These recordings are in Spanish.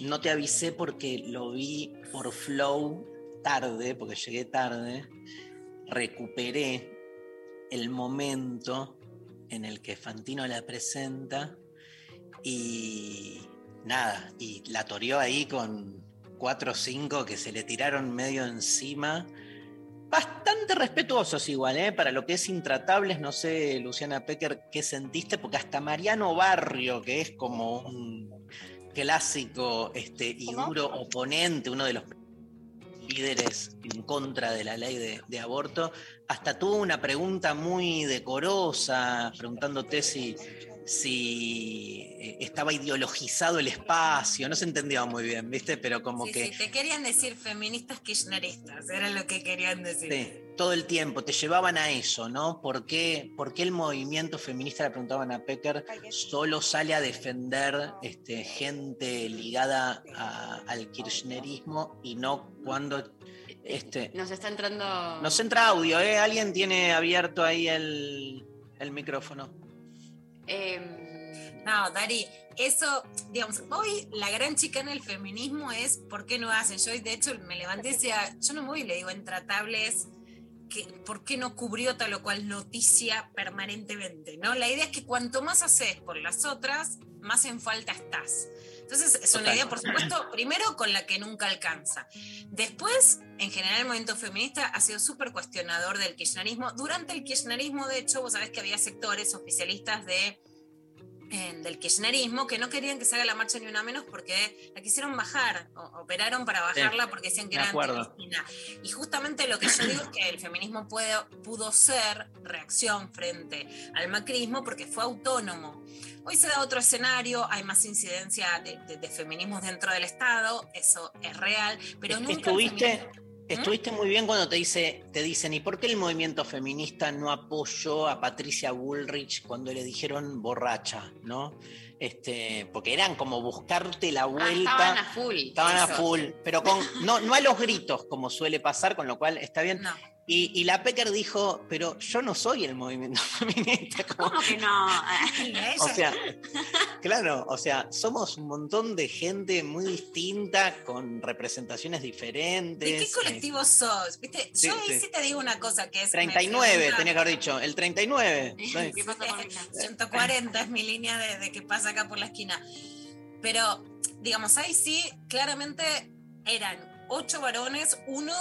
No te avisé porque lo vi por Flow tarde, porque llegué tarde. Recuperé el momento en el que Fantino la presenta y nada, y la toreó ahí con cuatro o cinco que se le tiraron medio encima. Bastante respetuosos igual, ¿eh? Para lo que es intratables, no sé, Luciana Pecker, ¿qué sentiste? Porque hasta Mariano Barrio, que es como un clásico este, y duro oponente, uno de los líderes en contra de la ley de, de aborto, hasta tuvo una pregunta muy decorosa, preguntándote si, si eh, estaba ideologizado el espacio, no se entendía muy bien, ¿viste? Pero como Sí, que... sí, te querían decir feministas kirchneristas, era lo que querían decir. Sí, todo el tiempo te llevaban a eso, ¿no? ¿Por qué, por qué el movimiento feminista, le preguntaban a Pecker, solo sale a defender este, gente ligada a- al kirchnerismo y no cuando... Este, Nos está entrando. nos entra audio, ¿eh? Alguien tiene abierto ahí el, el micrófono. Em, No, Dari, eso, digamos, hoy la gran chica en el feminismo es ¿por qué no hacen? Yo hoy, de hecho, me levanté y decía, yo no voy y le digo intratables, que, ¿por qué no cubrió tal o cual noticia permanentemente? ¿no? La idea es que cuanto más haces por las otras, más en falta estás. Entonces, es una idea, por supuesto, primero con la que nunca alcanza. Después, en general, el movimiento feminista ha sido súper cuestionador del kirchnerismo. Durante el kirchnerismo, de hecho, vos sabés que había sectores oficialistas de eh, del kirchnerismo que no querían que se haga la marcha ni una menos porque la quisieron bajar, o- operaron para bajarla porque decían que de era acuerdo. anti-Cristina. Y justamente lo que yo digo es que el feminismo puede, pudo ser reacción frente al macrismo porque fue autónomo. Hoy se da otro escenario, hay más incidencia de, de- de feminismos dentro del Estado, eso es real, pero nunca el Estuviste, feminismo- estuviste muy bien cuando te, dice, te dicen, ¿y por qué el movimiento feminista no apoyó a Patricia Bullrich cuando le dijeron borracha? ¿no? Este, porque eran como buscarte la ah, vuelta. estaban a full. Estaban a full, pero con, no, no a los gritos, como suele pasar, con lo cual está bien. No. Y, y la Pecker dijo, pero yo no soy el movimiento feminista. como- ¿Cómo que no? O sea, claro, o sea, somos un montón de gente muy distinta, con representaciones diferentes. ¿De qué eh, colectivo sos? ¿Viste? Sí, Yo ahí sí. sí. te digo una cosa que es. me 39, pregunta- tenía que haber dicho, el 39. soy- ¿Qué pasa con mi casa? 140 es mi línea de, de que pasa acá por la esquina. Pero, digamos, ahí sí, claramente eran ocho varones, uno,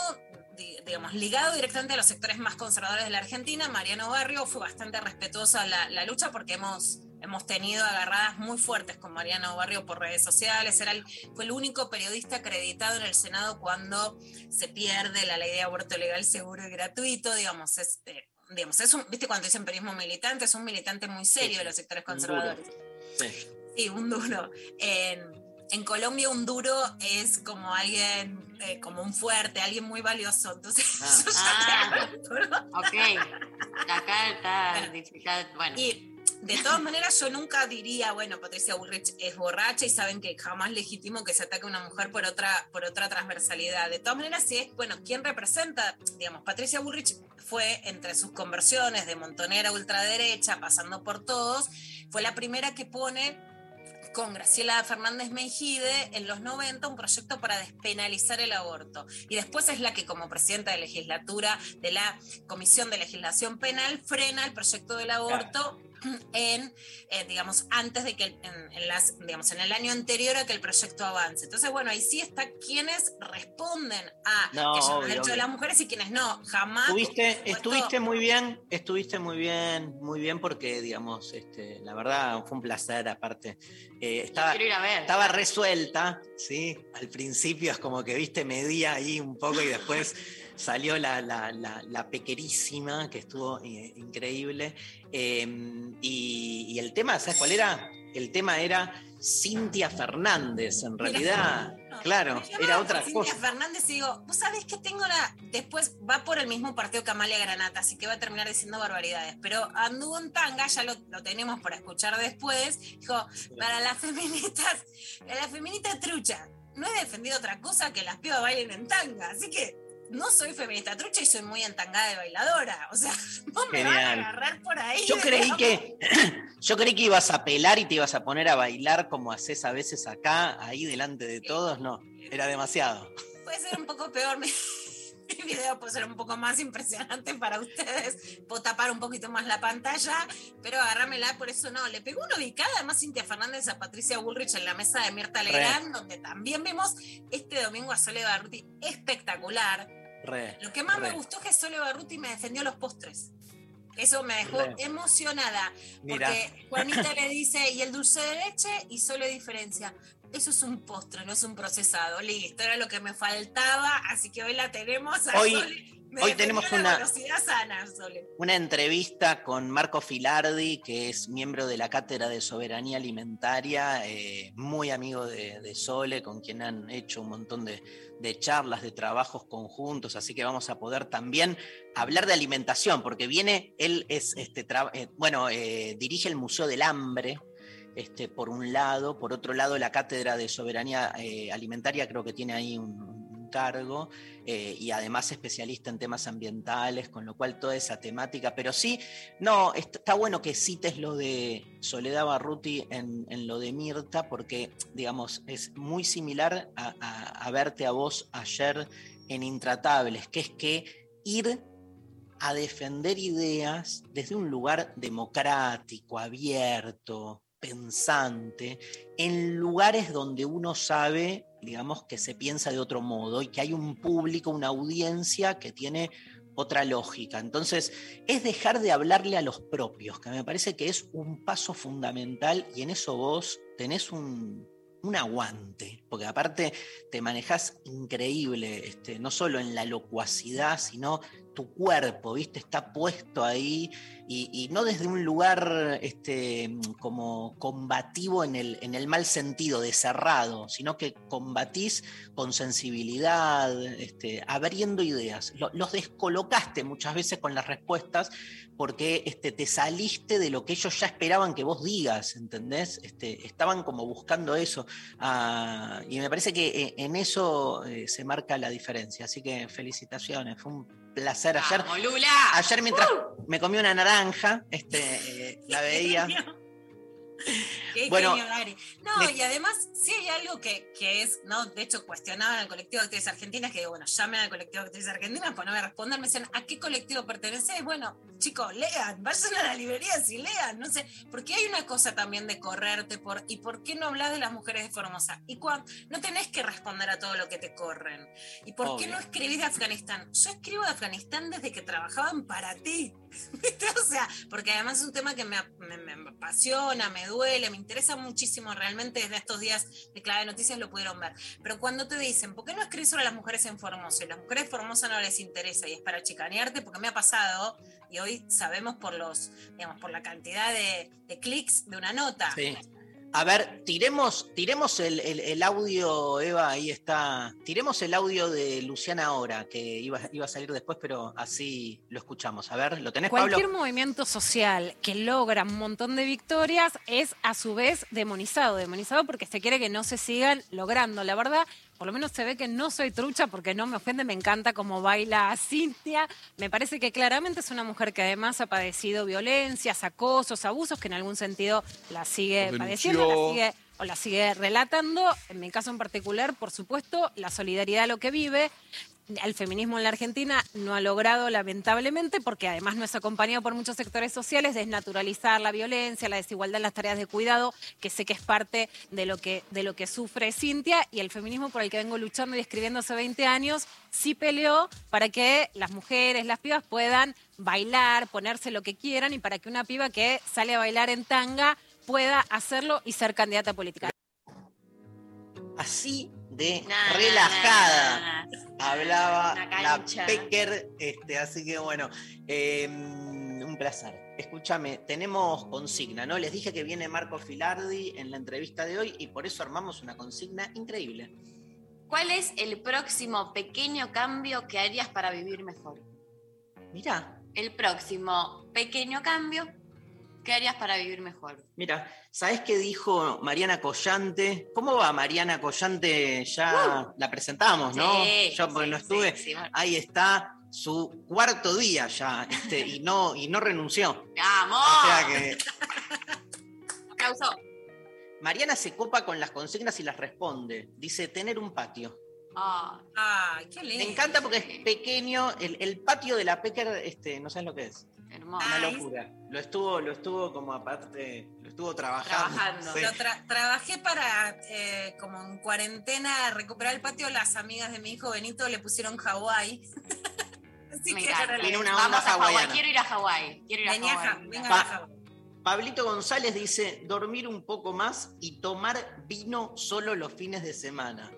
digamos, ligado directamente a los sectores más conservadores de la Argentina. Mariano Barrio fue bastante respetuosa la, la lucha porque hemos, hemos tenido agarradas muy fuertes con Mariano Barrio por redes sociales. Era el- fue el único periodista acreditado en el Senado cuando se pierde la ley de aborto legal, seguro y gratuito. Digamos, es, eh, digamos, es un, viste cuando dicen periodismo militante, es un militante muy serio Sí, de los sectores conservadores. sí. Sí, un duro. En, en Colombia un duro es como alguien, eh, como un fuerte, alguien muy valioso. Entonces, Ah. yo ya Ah. Ok. Acá está. Bueno. está- Bueno. Y de todas maneras, yo nunca diría, bueno, Patricia Bullrich es borracha y saben que jamás legítimo que se ataque a una mujer por otra, por otra transversalidad. De todas maneras, sí es, bueno, ¿quién representa? Digamos, Patricia Bullrich fue entre sus conversiones de montonera a ultraderecha, pasando por todos, fue la primera que pone con Graciela Fernández Mejide en los 90 un proyecto para despenalizar el aborto. Y después es la que como presidenta de legislatura de la Comisión de Legislación Penal frena el proyecto del aborto en, eh, digamos, antes de que, en, en las, digamos, en el año anterior a que el proyecto avance. Entonces, bueno, ahí sí está quienes responden a No, que obvio, de las mujeres y quienes no, jamás. Estuviste, muy bien, estuviste muy bien, muy bien porque, digamos, este, la verdad fue un placer aparte. Eh, estaba, Quiero ir a ver. estaba resuelta, ¿sí? Al principio es como que, viste, medía ahí un poco y después salió la, la, la- la pequerísima, que estuvo eh, increíble. Eh, y, y el tema, ¿sabes cuál era? El tema era Cintia Fernández, en realidad, No, claro, era otra Cintia cosa. Fernández y digo, vos sabés que tengo la. Después va por el mismo partido que Amalia Granata, así que va a terminar diciendo barbaridades. Pero anduvo en tanga, ya lo, lo tenemos para escuchar después. Dijo, para las feministas, para la feminista trucha, no he defendido otra cosa que las pibas bailen en tanga. Así que no soy feminista trucha y soy muy entangada de bailadora. O sea, no me van a agarrar por ahí. Yo creí que yo creí que ibas a pelar y te ibas a poner a bailar como haces a veces acá, ahí delante de todos. No, era demasiado. Puede ser un poco peor. Mi, mi video puede ser un poco más impresionante para ustedes. Puedo tapar un poquito más la pantalla, pero agárramela, por eso no. Le pegó una ubicada, además, Cintia Fernández a Patricia Bullrich en la mesa de Mirta Legrand, donde también vimos este domingo a Sole Barruti espectacular. Re, Lo que más me gustó es que Sole Barruti me defendió los postres. Eso me dejó Re. emocionada. Porque Juanita le dice, y el dulce de leche, y solo diferencia. Eso es un postre, no es un procesado. Listo, era lo que me faltaba, así que hoy la tenemos. A Hoy- Sole. Me hoy tenemos la una- sana, Sole. una entrevista con Marco Filardi, que es miembro de la Cátedra de Soberanía Alimentaria, eh, muy amigo de, de Sole, con quien han hecho un montón de, de charlas, de trabajos conjuntos, así que vamos a poder también hablar de alimentación, porque viene, él es, este, eh, bueno, eh, dirige el Museo del Hambre. Este, por un lado, por otro lado, la Cátedra de Soberanía eh, Alimentaria creo que tiene ahí un cargo, eh, y además especialista en temas ambientales, con lo cual toda esa temática, pero sí, no, est- está bueno que cites lo de Soledad Barruti en, en lo de Mirta, porque, digamos, es muy similar a- a verte a vos ayer en Intratables, que es que ir a defender ideas desde un lugar democrático, abierto, pensante, en lugares donde uno sabe, digamos, que se piensa de otro modo y que hay un público, una audiencia que tiene otra lógica. Entonces, es dejar de hablarle a los propios, que me parece que es un paso fundamental y en eso vos tenés un, un aguante, porque aparte te manejás increíble, este, no solo en la locuacidad, sino tu cuerpo, ¿viste? Está puesto ahí y, no desde un lugar este, como combativo en el, en el mal sentido, de cerrado, sino que combatís con sensibilidad, este, abriendo ideas. Lo- los descolocaste muchas veces con las respuestas porque este, te saliste de lo que ellos ya esperaban que vos digas, ¿entendés? Este, estaban como buscando eso. Ah, y me parece que eh, en eso eh, se marca la diferencia. Así que felicitaciones, fue un placer ayer. ¡Vamos, Lula! Ayer mientras me comí una naranja, este, eh, la veía. Qué Bueno, genio. No, y además, sí hay algo que, que es, ¿no? De hecho, cuestionaban al colectivo de actrices argentinas, que digo, bueno, llamen al colectivo de actrices argentinas, pues no me respondan, me dicen, ¿a qué colectivo perteneces? Bueno, chicos, lean, vayan a la librería si lean, no sé, porque hay una cosa también de correrte por, ¿y por qué no hablas de las mujeres de Formosa? Y cuando no tenés que responder a todo lo que te corren. ¿Y por qué Obvio. no escribís de Afganistán? Yo escribo de Afganistán desde que trabajaban para ti. O sea, porque además es un tema que me, apasiona, me duele, me interesa muchísimo. Realmente desde estos días de clave noticias lo pudieron ver. Pero cuando te dicen, ¿por qué no escribís sobre las mujeres en Formosa? Y las mujeres de Formosa no les interesa y es para chicanearte, porque me ha pasado, y hoy sabemos por los, digamos, por la cantidad de, de clics de una nota. Sí. A ver, tiremos, tiremos el, el- audio, Eva, ahí está. Tiremos el audio de Luciana ahora, que iba, iba a salir después, pero así lo escuchamos. A ver, ¿lo tenés, Cualquier movimiento social que logra un montón de victorias es a su vez demonizado, demonizado porque se quiere que no se sigan logrando. La verdad, por lo menos se ve que no soy trucha porque no me ofende, me encanta cómo baila Cintia. Me parece que claramente es una mujer que además ha padecido violencias, acosos, abusos, que en algún sentido la sigue padeciendo, la sigue o la sigue relatando. En mi caso en particular, por supuesto, la solidaridad a lo que vive. El feminismo en la Argentina no ha logrado, lamentablemente, porque además no es acompañado por muchos sectores sociales, desnaturalizar la violencia, la desigualdad en las tareas de cuidado, que sé que es parte de lo que, de lo que sufre Cintia, y el feminismo por el que vengo luchando y escribiendo hace 20 años, sí peleó para que las mujeres, las pibas puedan bailar, ponerse lo que quieran, y para que una piba que sale a bailar en tanga pueda hacerlo y ser candidata política. Así de relajada hablaba La. Pecker, este, así que bueno, eh, un placer. Escúchame, tenemos consigna, ¿no? Les dije que viene Marco Filardi en la entrevista de hoy y por eso armamos una consigna increíble. ¿Cuál es el próximo pequeño cambio que harías para vivir mejor? Mirá, El próximo pequeño cambio que harías para vivir mejor. mira, ¿sabés qué dijo Mariana Collante? ¿Cómo va Mariana Collante? Ya la presentamos, ¿no? Uh. Sí, Yo porque sí, no estuve. sí, bueno. Ahí está su cuarto día ya, este, y no, y no renunció. ¡Vamos! O sea que Aplauso. Mariana se copa con las consignas y las responde. Dice tener un patio. Ah, qué Me lindo. encanta porque es pequeño. El, el patio de la Pecker, este, no sabes lo que es. Hermoso. Una locura. Lo estuvo, lo estuvo como aparte, lo estuvo trabajando. Trabajando. Sí. Lo tra- trabajé para, eh, como en cuarentena, recuperar el patio. Las amigas de mi hijo Benito le pusieron Hawái. Así Me que Tiene una Vamos onda a Hawái. hawaiana. Quiero ir a Hawái. Quiero ir a Hawái. venga Pa- a Hawái. Pablito González dice dormir un poco más y tomar vino solo los fines de semana.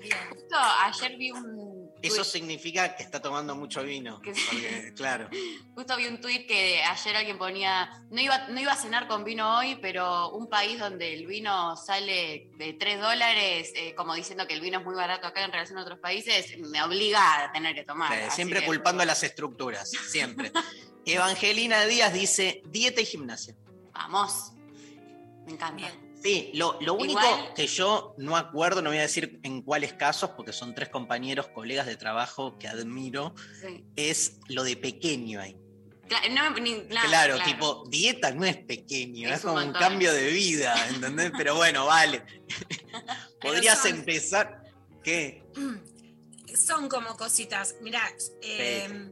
Bien. Justo ayer vi un Eso significa que está tomando mucho vino. Porque, claro. justo vi un tuit que ayer alguien ponía, no iba, no iba a cenar con vino hoy, pero un país donde el vino sale de 3 dólares, eh, como diciendo que el vino es muy barato acá en relación a otros países, me obliga a tener que tomar. Siempre que- culpando a las estructuras, siempre. Evangelina Díaz dice dieta y gimnasia. Vamos. Me encanta. Bien. Sí, lo, lo único Igual- que yo no acuerdo, no voy a decir en cuáles casos, porque son tres compañeros, colegas de trabajo que admiro, Sí. es lo de pequeño ahí. No ni- claro, Claro, claro. tipo, dieta no es pequeño, Es como un cambio de vida, ¿entendés? Pero bueno, vale. Podrías son- empezar. ¿Qué? Son como cositas. Mirá, eh,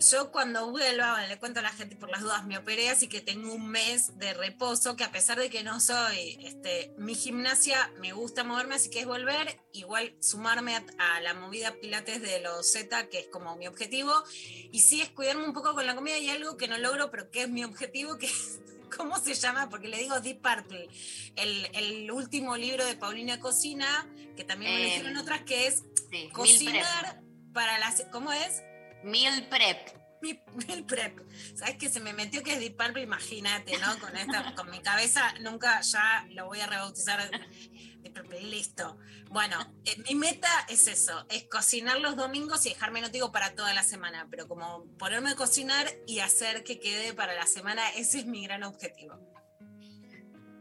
yo cuando vuelva, bueno, le cuento a la gente por las dudas, me operé, así que tengo un mes de reposo, que a pesar de que no soy este, mi gimnasia, me gusta moverme, así que es volver, igual sumarme a, a la movida pilates de los Z, que es como mi objetivo, y sí es cuidarme un poco con la comida y algo que no logro, pero que es mi objetivo, que es, ¿cómo se llama? Porque le digo Deep Purple, el, el último libro de Paulina Cocina, que también me lo Em, dijeron otras, que es Sí, cocinar para las ¿cómo es? Meal prep. Mi- Meal prep. ¿Sabes que se me metió que es Deep Purple? Imagínate, ¿no? Con esta, con mi cabeza, nunca ya lo voy a rebautizar. Deep Purple, listo. Bueno, eh, mi meta es eso, es cocinar los domingos y dejarme, no te digo para toda la semana, pero como ponerme a cocinar y hacer que quede para la semana, ese es mi gran objetivo.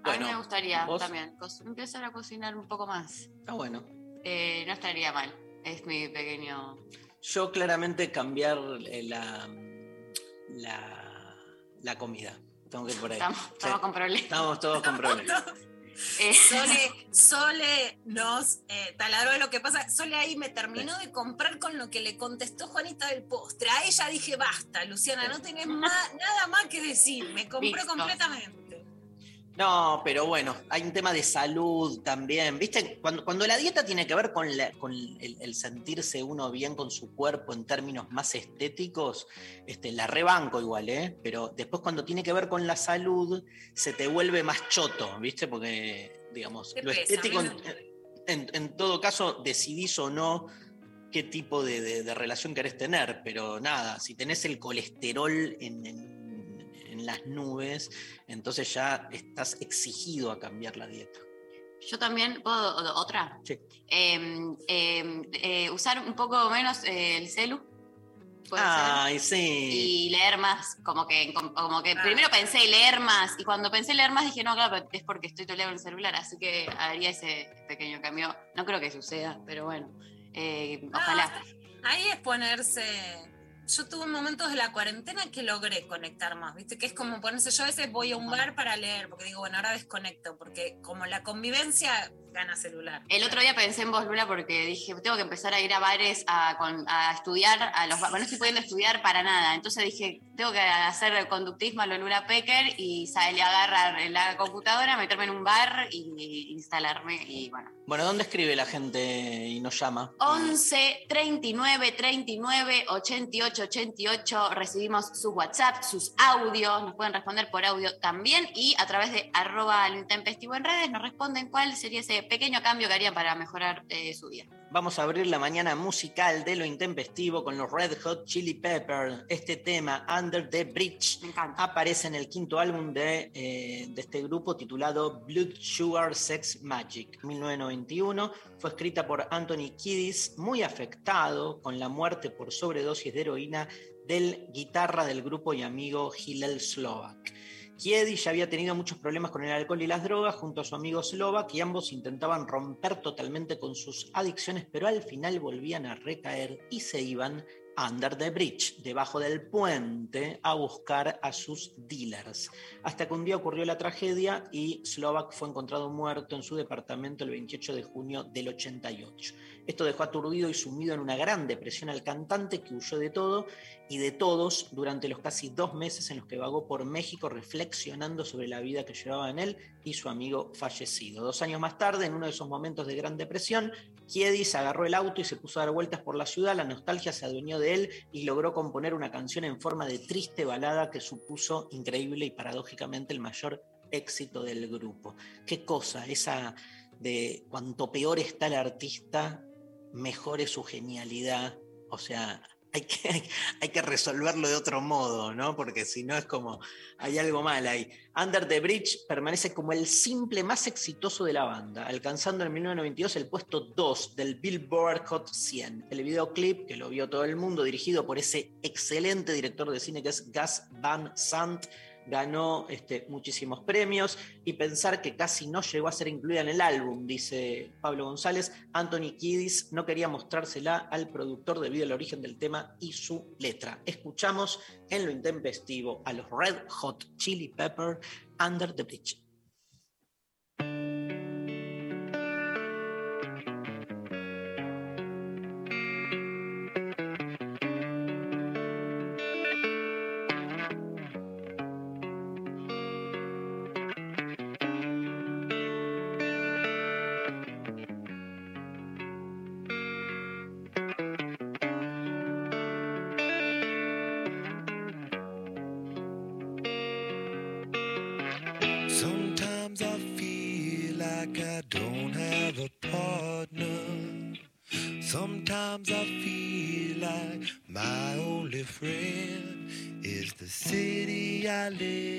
A mí me gustaría ¿vos? también empezar a cocinar un poco más. Está bueno. Eh, no estaría mal. Es mi pequeño. Yo claramente cambiar eh, la, la, la comida. Tengo que ir por ahí. Estamos, Sí, estamos con problemas. estamos todos con problemas. Eh, Sole, Sole nos eh, taladró de lo que pasa. Sole ahí me terminó de comprar con lo que le contestó Juanita del postre. A ella dije, basta, Luciana, no tenés nada más que decir. Me compró completamente. No, pero bueno, hay un tema de salud también. ¿Viste? Cuando, cuando la dieta tiene que ver con, la- con el, el sentirse uno bien con su cuerpo en términos más estéticos, este, la rebanco igual, ¿eh? Pero después cuando tiene que ver con la salud, se te vuelve más choto, ¿viste? Porque, digamos, lo pesa, estético, en, en- en todo caso, decidís o no qué tipo de, de- de relación querés tener, pero nada, si tenés el colesterol en, en- en las nubes, entonces ya estás exigido a cambiar la dieta. yo también, ¿puedo otra? Sí. Eh, eh, eh, usar un poco menos eh, el celu. ser. Ay, sí. Y leer más, como que, como, que Ah. primero pensé leer más, y cuando pensé leer más dije, no, claro, pero es porque estoy todo el día con el celular, así que haría ese pequeño cambio. No creo que suceda, pero bueno, eh, ojalá. Ahí es ponerse. Yo tuve momentos de la cuarentena que logré conectar más, ¿viste? Que es como ponerse. Yo a veces voy a un bar para leer, porque digo, bueno, ahora desconecto, porque como la convivencia gana celular. El otro día pensé en vos, Lula, porque dije, tengo que empezar a ir a bares a, con- a estudiar, a los bueno, no estoy pudiendo estudiar para nada. Entonces dije, tengo que hacer el conductismo a lo Lula Pecker y salir a agarrar la computadora, meterme en un bar y, y instalarme y bueno. Bueno, ¿dónde escribe la gente y nos llama? 11 39 39 88 88 recibimos sus WhatsApp, sus audios, nos pueden responder por audio también y a través de arroba lo intempestivo en redes nos responden cuál sería ese pequeño cambio que harían para mejorar eh, su día. Vamos a abrir la mañana musical de lo intempestivo con los Red Hot Chili Peppers. Este tema, Under the Bridge, Me encanta. aparece en el quinto álbum de, eh, de este grupo titulado Blood Sugar Sex Magic, 1991. Fue escrita por Anthony Kiddis, muy afectado con la muerte por sobredosis de heroína del guitarra del grupo y amigo Hillel Slovak. Kiedis ya había tenido muchos problemas con el alcohol y las drogas junto a su amigo Slovak y ambos intentaban romper totalmente con sus adicciones, pero al final volvían a recaer y se iban under the bridge, debajo del puente, a buscar a sus dealers. Hasta que un día ocurrió la tragedia y Slovak fue encontrado muerto en su departamento el 28 de junio del 88. Esto dejó aturdido y sumido en una gran depresión al cantante que huyó de todo y de todos durante los casi dos meses en los que vagó por México reflexionando sobre la vida que llevaba en él y su amigo fallecido. Dos años más tarde, en uno de esos momentos de gran depresión, Kiedis agarró el auto y se puso a dar vueltas por la ciudad, la nostalgia se adueñó de él y logró componer una canción en forma de triste balada que supuso increíble y paradójicamente el mayor éxito del grupo. Qué cosa, esa de cuanto peor está el artista, mejor es su genialidad. O sea, hay que, hay que resolverlo de otro modo, ¿no? Porque si no es como, hay algo mal ahí. Under the Bridge permanece como el simple más exitoso de la banda, alcanzando en 1992 el puesto 2 del Billboard Hot 100. El videoclip, que lo vio todo el mundo, dirigido por ese excelente director de cine que es Gus Van Sant, ganó este, muchísimos premios y pensar que casi no llegó a ser incluida en el álbum, dice Pablo González. Anthony Kiddis no quería mostrársela al productor debido al origen del tema y su letra. Escuchamos en lo intempestivo a los Red Hot Chili Pepper Under the Bridge. Live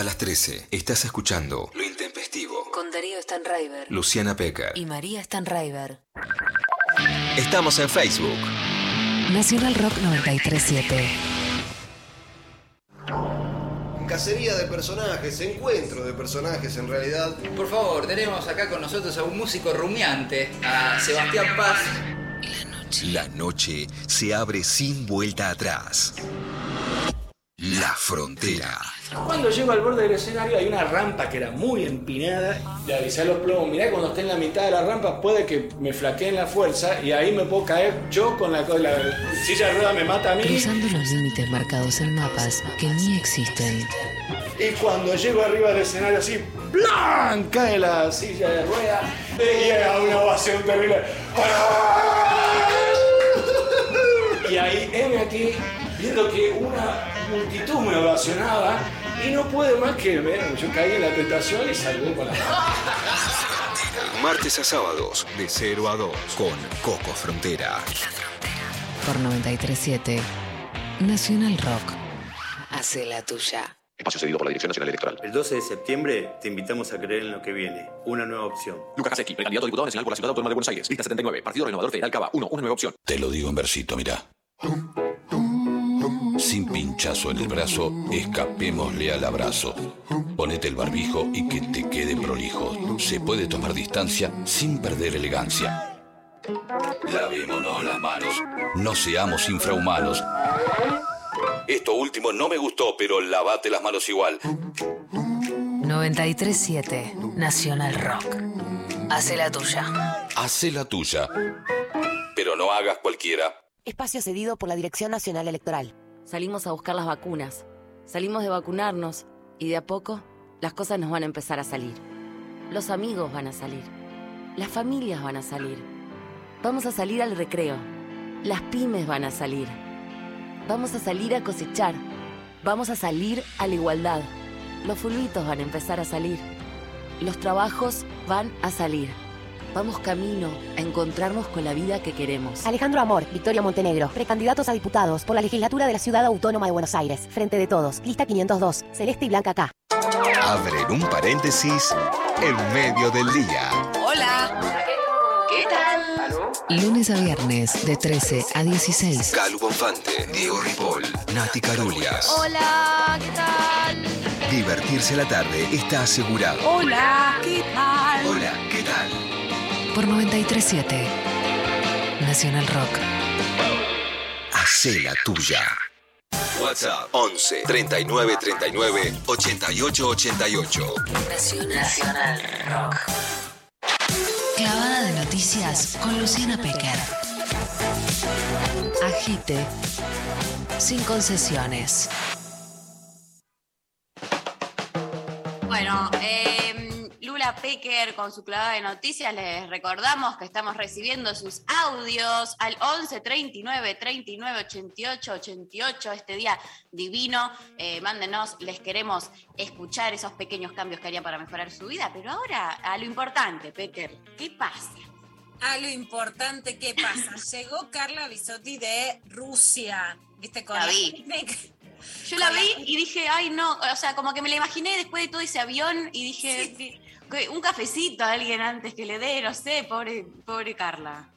Hasta las 13 estás escuchando Lo Intempestivo. Con Darío Stanraiver Luciana Pecker. y María Stanraiver. Estamos en Facebook. Nacional Rock 937. Cacería de personajes, encuentro de personajes en realidad. Por favor, tenemos acá con nosotros a un músico rumiante, a Sebastián Paz. La noche se abre sin vuelta atrás. La frontera. Cuando llego al borde del escenario hay una rampa que era muy empinada. Le avisé a los plomos, mirá cuando esté en la mitad de la rampa puede que me flaqueen la fuerza y ahí me puedo caer yo con la, con la silla de rueda me mata a mí. Cruzando los límites marcados en mapas que ni existen. Y cuando llego arriba del escenario así, ¡plan! cae la silla de rueda y llega una ovación terrible. Y ahí, heme aquí, viendo que una multitud me ovacionaba y no pude más que ver, yo caí en la tentación y salí con la Martes a sábados, de 0 a 2, con Coco Frontera. Por 937. Nacional Rock. Hace la tuya. Espacio cedido por la Dirección Nacional Electoral. El 12 de septiembre te invitamos a creer en lo que viene, una nueva opción. Lucas Haseki, precandidato a diputado nacional por la Ciudad Autónoma de Buenos Aires. Lista 79. Partido Renovador Federal Cava 1. Una nueva opción. Te lo digo en versito, mirá. Sin pinchazo en el brazo, escapémosle al abrazo. Ponete el barbijo y que te quede prolijo. Se puede tomar distancia sin perder elegancia. Lavémonos las manos. No seamos infrahumanos. Esto último no me gustó, pero lavate las manos igual. 937. Nacional Rock. Hace la tuya. Hacé la tuya. Pero no hagas cualquiera. Espacio cedido por la Dirección Nacional Electoral. Salimos a buscar las vacunas. Salimos de vacunarnos y de a poco las cosas nos van a empezar a salir. Los amigos van a salir. Las familias van a salir. Vamos a salir al recreo. Las pymes van a salir. Vamos a salir a cosechar. Vamos a salir a la igualdad. Los fulbitos van a empezar a salir. Los trabajos van a salir. Vamos camino a encontrarnos con la vida que queremos. Alejandro Amor, Victoria Montenegro, precandidatos a diputados por la legislatura de la Ciudad Autónoma de Buenos Aires. Frente de todos, lista 502, Celeste y Blanca K. Abren un paréntesis en medio del día. Hola. ¿Qué tal? Lunes a viernes, de 13 a 16. Calu Bonfante, Diego Ripoll, Nati Carulias. Hola, ¿qué tal? Divertirse a la tarde está asegurado. Hola, ¿qué tal? Hola, ¿qué tal? Por 937. Nacional Rock. Hacé la tuya. WhatsApp 11 39 39 88 88. Nacional Rock. Clavada de noticias con Luciana Pecker. Agite. Sin concesiones. Bueno, eh, Pecker con su clavada de noticias, les recordamos que estamos recibiendo sus audios al 11 39 39 88 88 este día divino. Eh, mándenos, les queremos escuchar esos pequeños cambios que harían para mejorar su vida. Pero ahora a lo importante, Pecker, ¿qué pasa? A lo importante, ¿qué pasa? Llegó Carla Bisotti de Rusia, ¿viste? Con La vi. Yo la vi y dije, ay no, o sea, como que me la imaginé después de todo ese avión y dije, un cafecito a alguien antes que le dé, no sé, pobre, pobre Carla.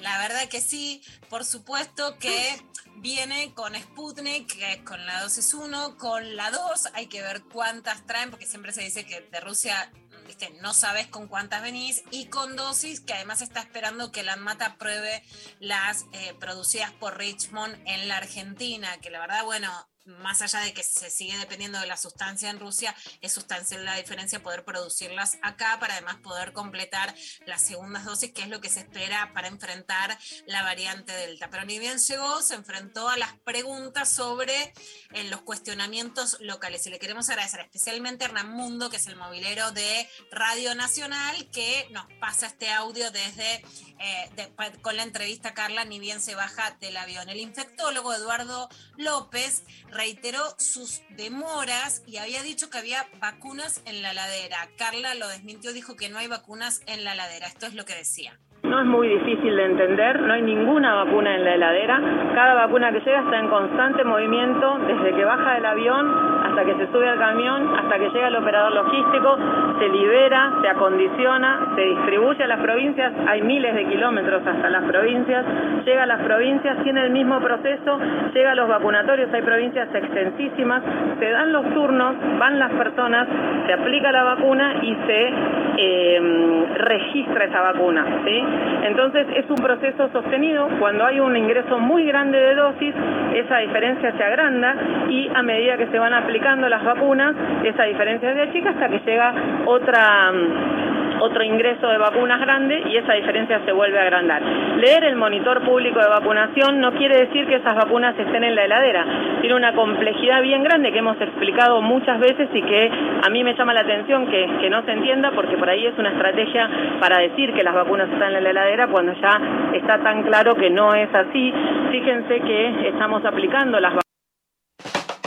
La verdad que sí, por supuesto que viene con Sputnik, que es con la dosis 1, con la 2, hay que ver cuántas traen, porque siempre se dice que de Rusia viste, no sabes con cuántas venís, y con dosis, que además está esperando que la ANMATA pruebe las eh, producidas por Richmond en la Argentina, que la verdad, bueno, más allá de que se sigue dependiendo de la sustancia en Rusia, es sustancial la diferencia poder producirlas acá para además poder completar las segundas dosis, que es lo que se espera para enfrentar la variante Delta. Pero ni bien llegó, se enfrentó a las preguntas sobre eh, los cuestionamientos locales. Y le queremos agradecer especialmente a Hernán Mundo, que es el movilero de Radio Nacional, que nos pasa este audio desde eh, con la entrevista Carla, ni bien se baja del avión. El infectólogo Eduardo López reiteró sus demoras y había dicho que había vacunas en la ladera. Carla lo desmintió, dijo que no hay vacunas en la ladera. Esto es lo que decía. No es muy difícil de entender, no hay ninguna vacuna en la heladera. Cada vacuna que llega está en constante movimiento desde que baja del avión hasta que se sube al camión, hasta que llega el operador logístico, se libera, se acondiciona, se distribuye a las provincias, hay miles de kilómetros hasta las provincias, llega a las provincias, tiene el mismo proceso, llega a los vacunatorios, hay provincias extensísimas, se dan los turnos, van las personas, se aplica la vacuna y se eh, registra esa vacuna. ¿sí? Entonces es un proceso sostenido, cuando hay un ingreso muy grande de dosis, esa diferencia se agranda y a medida que se van aplicando las vacunas, esa diferencia se achica hasta que llega otra mm, otro ingreso de vacunas grande y esa diferencia se vuelve a agrandar. Leer el monitor público de vacunación no quiere decir que esas vacunas estén en la heladera. Tiene una complejidad bien grande que hemos explicado muchas veces y que a mí me llama la atención que, no se entienda porque por ahí es una estrategia para decir que las vacunas están en la heladera cuando ya está tan claro que no es así. Fíjense que estamos aplicando las vacunas.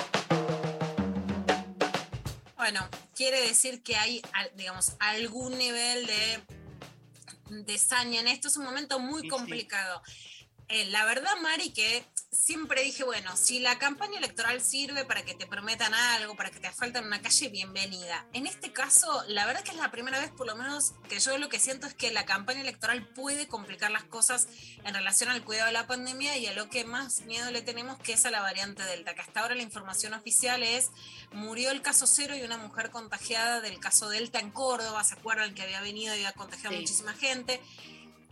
Bueno, quiere decir que hay, digamos, algún nivel de, de saña en esto. Es un momento muy complicado. Eh, la verdad, Mari, que siempre dije, bueno, si la campaña electoral sirve para que te prometan algo, para que te asfalten una calle, bienvenida. En este caso, la verdad que es la primera vez, por lo menos, que yo lo que siento es que la campaña electoral puede complicar las cosas en relación al cuidado de la pandemia y a lo que más miedo le tenemos, que es a la variante Delta, que hasta ahora la información oficial es, murió el caso cero y una mujer contagiada del caso Delta en Córdoba, ¿se acuerdan que había venido y había contagiado a muchísima gente?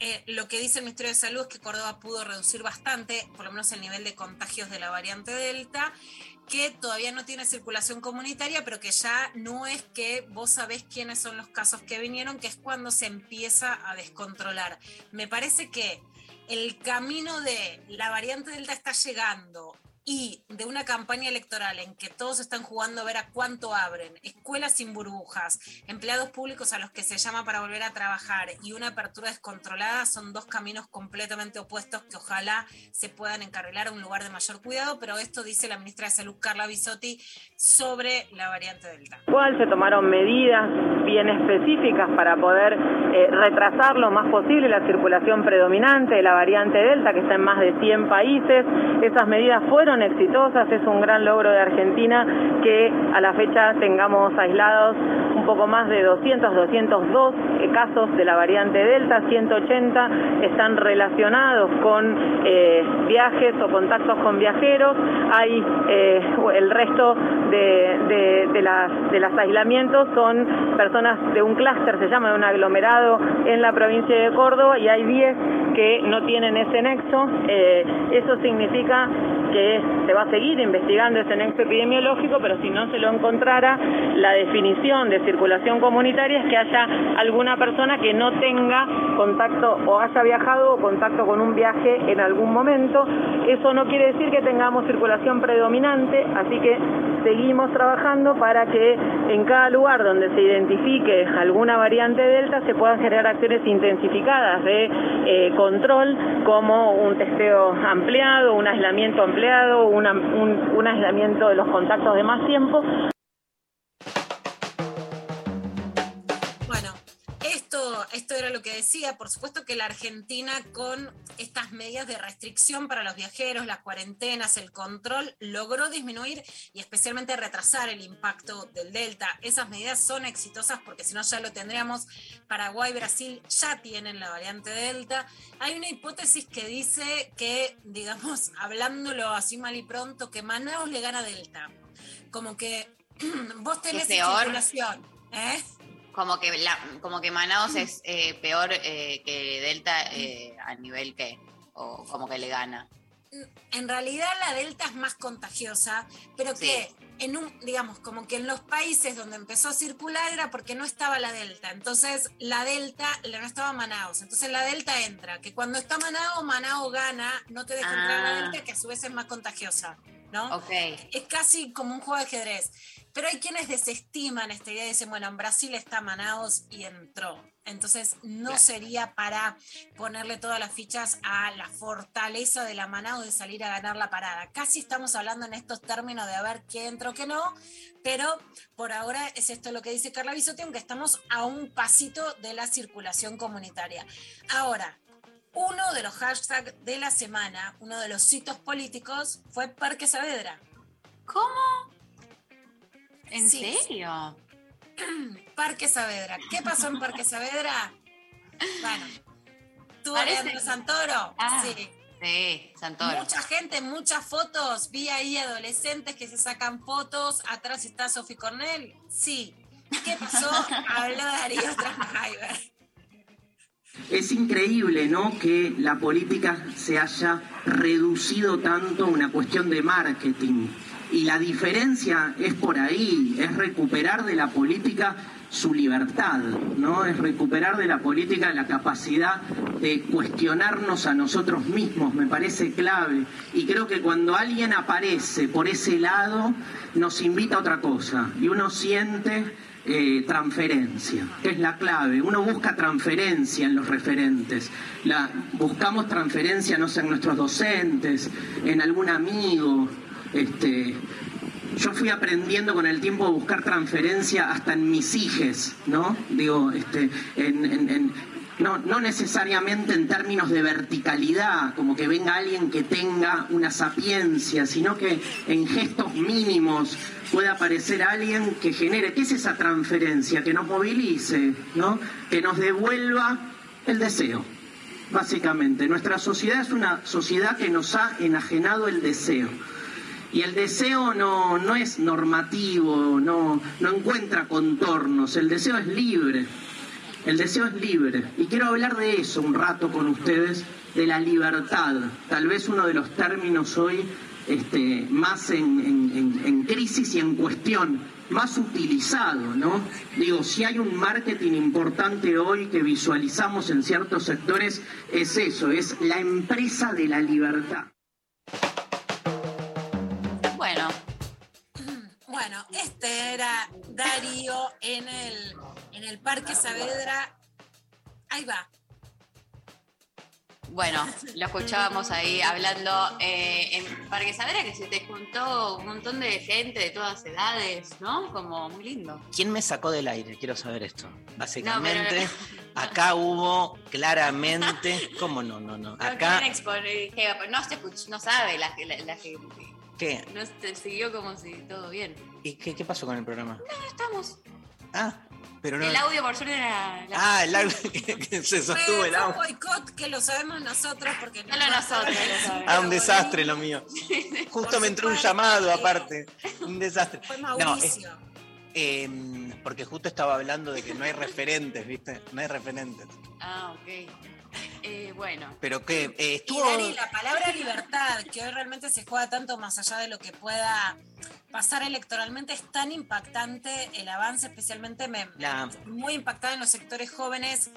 Eh, lo que dice el Ministerio de Salud es que Córdoba pudo reducir bastante, por lo menos el nivel de contagios de la variante Delta, que todavía no tiene circulación comunitaria, pero que ya no es que vos sabés quiénes son los casos que vinieron, que es cuando se empieza a descontrolar. Me parece que el camino de la variante Delta está llegando y de una campaña electoral en que todos están jugando a ver a cuánto abren, escuelas sin burbujas, empleados públicos a los que se llama para volver a trabajar y una apertura descontrolada son dos caminos completamente opuestos que ojalá se puedan encarrilar a un lugar de mayor cuidado, pero esto dice la ministra de Salud Carla Bisotti sobre la variante Delta. Igual se tomaron medidas bien específicas para poder eh, retrasar lo más posible la circulación predominante de la variante Delta, que está en más de 100 países. Esas medidas fueron exitosas, es un gran logro de Argentina que a la fecha tengamos aislados un poco más de 200, 202 eh, casos de la variante Delta, 180 están relacionados con eh, viajes o contactos con viajeros. Hay eh, el resto de, de, las, de los aislamientos son personas de un clúster, se llama un aglomerado en la provincia de Córdoba y hay 10 que no tienen ese nexo. Eh, eso significa que se va a seguir investigando ese nexo epidemiológico, pero si no se lo encontrara, la definición de circulación comunitaria es que haya alguna persona que no tenga contacto o haya viajado o contacto con un viaje en algún momento. Eso no quiere decir que tengamos circulación predominante, así que seguimos trabajando para que en cada lugar donde se identifique alguna variante delta se puedan generar acciones intensificadas de eh, control como un testeo ampliado, un aislamiento ampliado, un aislamiento de los contactos de más tiempo. Esto, esto era lo que decía. Por supuesto que la Argentina con estas medidas de restricción para los viajeros, las cuarentenas, el control, logró disminuir y especialmente retrasar el impacto del Delta. Esas medidas son exitosas porque si no ya lo tendríamos. Paraguay, Brasil ya tienen la variante Delta. Hay una hipótesis que dice que, digamos, hablándolo así mal y pronto, que Manaus le gana Delta. Como que vos tenés circulación. ¿eh? Como que, la, como que Manaus es eh, peor eh, que Delta eh, a nivel que, o como que le gana. en realidad la delta es más contagiosa, pero Sí. que en un, digamos, como que en los países donde empezó a circular era porque no estaba la delta. Entonces la delta no estaba Manaus. Entonces la delta entra, que cuando está Manaus, Manaus gana, no te deja entrar la Ah. delta, que a su vez es más contagiosa. ¿no? Ok. Es casi como un juego de ajedrez. Pero hay quienes desestiman esta idea y dicen, bueno, en Brasil está Manaus y entró. Entonces no sería para ponerle todas las fichas a la fortaleza de la Manaus de salir a ganar la parada. Casi estamos hablando en estos términos de a ver qué entra o qué no, pero por ahora es esto lo que dice Carla Bisotti, aunque estamos a un pasito de la circulación comunitaria. Ahora, uno de los hashtags de la semana, uno de los hitos políticos, fue Parque Saavedra. ¿Cómo? ¿En Sí. serio? Parque Saavedra. ¿Qué pasó en Parque Saavedra? Bueno, Parece- Leandro Santoro. Ah. Sí. Sí, Santoro. Mucha gente, muchas fotos. Vi ahí adolescentes que se sacan fotos. Atrás está Sophie Cornell. Sí. ¿Qué pasó? Habló Darío Strasnheimer. Es increíble, ¿no? Que la política se haya reducido tanto a una cuestión de marketing. Y la diferencia es por ahí, es recuperar de la política su libertad, ¿no? Es recuperar de la política la capacidad de cuestionarnos a nosotros mismos, me parece clave. Y creo que cuando alguien aparece por ese lado, nos invita a otra cosa. Y uno siente eh, transferencia, es la clave. Uno busca transferencia en los referentes. La, buscamos transferencia, no sé, en nuestros docentes, en algún amigo. Este, yo fui aprendiendo con el tiempo a buscar transferencia hasta en mis hijes, ¿no? Digo, este, en, en- en- no, no necesariamente en términos de verticalidad, como que venga alguien que tenga una sapiencia, sino que en gestos mínimos puede aparecer alguien que genere, ¿qué es esa transferencia? Que nos movilice, ¿no? Que nos devuelva el deseo, básicamente. Nuestra sociedad es una sociedad que nos ha enajenado el deseo. Y el deseo no, no es normativo, no, no encuentra contornos, el deseo es libre. El deseo es libre. Y quiero hablar de eso un rato con ustedes, de la libertad. Tal vez uno de los términos hoy este, más en, en- en- crisis y en cuestión, más utilizado, ¿no? Digo, si hay un marketing importante hoy que visualizamos en ciertos sectores, es eso, es la empresa de la libertad. Bueno, Bueno, este era Darío en el, en el Parque Saavedra. Ahí va. bueno, lo escuchábamos ahí hablando eh, en Parque Saavedra que se te juntó un montón de gente de todas edades, ¿no? Como muy lindo. ¿Quién me sacó del aire? Quiero saber esto. Básicamente, No, acá hubo claramente. ¿Cómo no? No, no. No Acá, no, se escuch- no sabe la, la, la gente. ¿Qué? No se siguió como si todo bien. ¿Y qué, qué pasó con el programa? No, estamos. Ah, pero no. El audio por suerte era. la- Ah, el audio que, que se sostuvo el fue un audio. boicot que lo sabemos nosotros porque nosotros lo sabemos. Ah, un desastre lo mío. Justo me entró un llamado aparte. Un desastre. Fue No, es- Mauricio. em, porque justo estaba hablando de que no hay referentes, ¿viste? No hay referentes. Ah, ok. Eh, bueno. Pero que eh, Y estuvo. Dari, la palabra libertad, que hoy realmente se juega tanto más allá de lo que pueda pasar electoralmente, es tan impactante el avance, especialmente me, La- muy impactada en los sectores jóvenes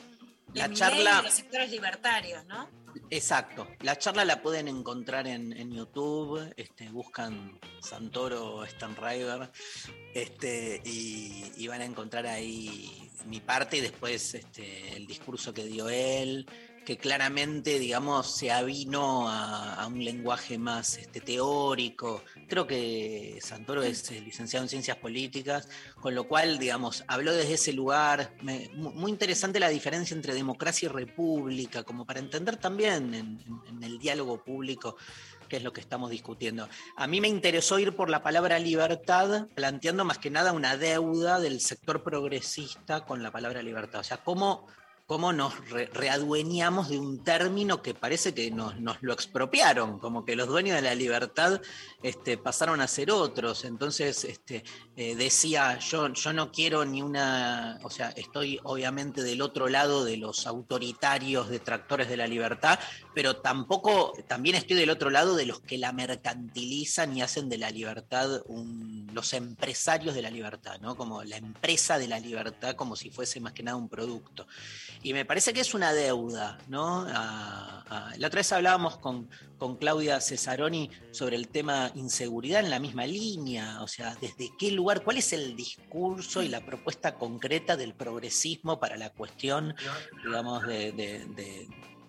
La charla- y los sectores libertarios, ¿no? Exacto. La charla la pueden encontrar en, en YouTube. Este, buscan Santoro Stanriver. Este, y, y van a encontrar ahí mi parte y después este, el discurso que dio él, que claramente, digamos, se avino a, un lenguaje más este, teórico. Creo que Santoro es eh, licenciado en ciencias políticas, con lo cual, digamos, habló desde ese lugar. Muy interesante la diferencia entre democracia y república, como para entender también en el diálogo público qué es lo que estamos discutiendo. A mí me interesó ir por la palabra libertad, planteando más que nada una deuda del sector progresista con la palabra libertad. O sea, cómo, cómo nos re- readueñamos de un término que parece que nos, nos lo expropiaron, como que los dueños de la libertad este, pasaron a ser otros. Entonces, este, eh, decía, yo, yo no quiero ni una, o sea, estoy obviamente del otro lado de los autoritarios detractores de la libertad, pero tampoco, también estoy del otro lado de los que la mercantilizan y hacen de la libertad los empresarios de la libertad, ¿no? Como la empresa de la libertad, como si fuese más que nada un producto. Y me parece que es una deuda, ¿no? La otra vez hablábamos con, con Claudia Cesaroni sobre el tema inseguridad en la misma línea, o sea, desde qué lugar, cuál es el discurso y la propuesta concreta del progresismo para la cuestión, digamos, de-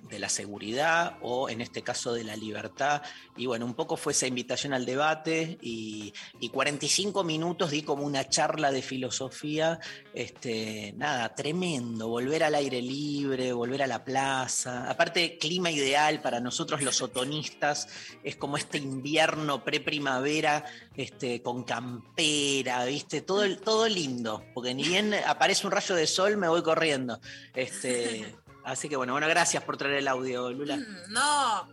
de la seguridad o en este caso de la libertad. Y bueno, un poco fue esa invitación al debate y, y 45 minutos di como una charla de filosofía, este, nada, tremendo, volver al aire libre, volver a la plaza. Aparte, clima ideal para nosotros los otonistas, es como este invierno pre-primavera este, con campera, ¿viste? Todo, todo lindo, porque ni bien aparece un rayo de sol me voy corriendo. Este, así que bueno, bueno, gracias por traer el audio, Lula. No,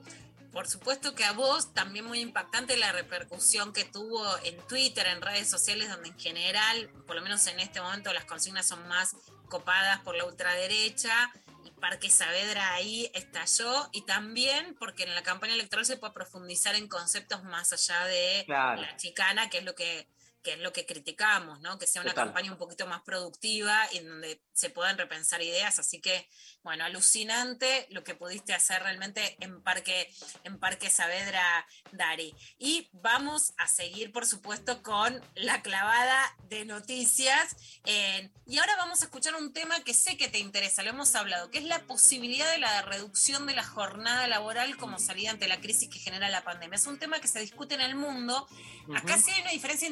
por supuesto que a vos también muy impactante la repercusión que tuvo en Twitter, en redes sociales, donde en general, por lo menos en este momento, las consignas son más copadas por la ultraderecha. Y Parque Saavedra ahí estalló, y también porque en la campaña electoral se puede profundizar en conceptos más allá de Claro. la chicana, que es lo que, que es lo que criticamos, ¿no? Que sea una Total. campaña un poquito más productiva y en donde se puedan repensar ideas. Así que, bueno, alucinante lo que pudiste hacer realmente en Parque, en Parque Saavedra, Dari. Y vamos a seguir, por supuesto, con la clavada de noticias. Eh, y ahora vamos a escuchar un tema que sé que te interesa, lo hemos hablado, que es la posibilidad de la reducción de la jornada laboral como salida ante la crisis que genera la pandemia. Es un tema que se discute en el mundo. Acá sí hay una diferencia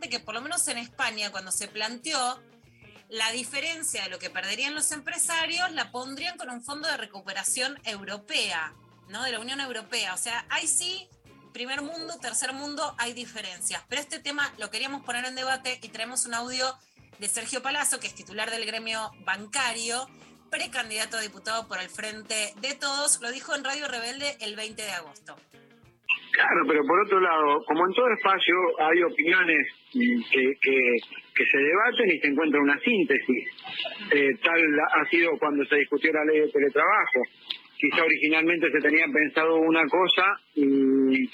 que por lo menos en España, cuando se planteó, la diferencia de lo que perderían los empresarios la pondrían con un fondo de recuperación europea, ¿no? De la Unión Europea. O sea, ahí sí, primer mundo, tercer mundo, hay diferencias. Pero este tema lo queríamos poner en debate y traemos un audio de Sergio Palazzo, que es titular del gremio bancario, precandidato a diputado por el Frente de Todos. Lo dijo en Radio Rebelde el 20 de agosto. Claro, pero por otro lado, como en todo espacio hay opiniones que, se debaten y se encuentra una síntesis. Eh, tal ha sido cuando se discutió la ley de teletrabajo. Quizá originalmente se tenía pensado una cosa y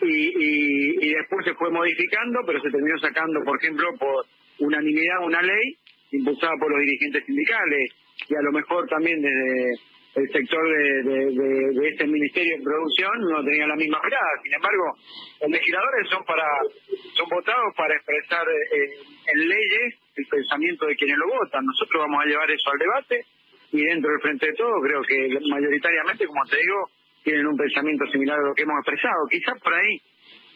después se fue modificando, pero se terminó sacando, por ejemplo, por unanimidad una ley impulsada por los dirigentes sindicales y a lo mejor también desde el sector de, este Ministerio de Producción no tenía la misma mirada. Sin embargo, los legisladores son para son votados para expresar eh, en leyes el pensamiento de quienes lo votan. Nosotros vamos a llevar eso al debate y dentro del frente de todo creo que mayoritariamente, como te digo, tienen un pensamiento similar a lo que hemos expresado. Quizás por ahí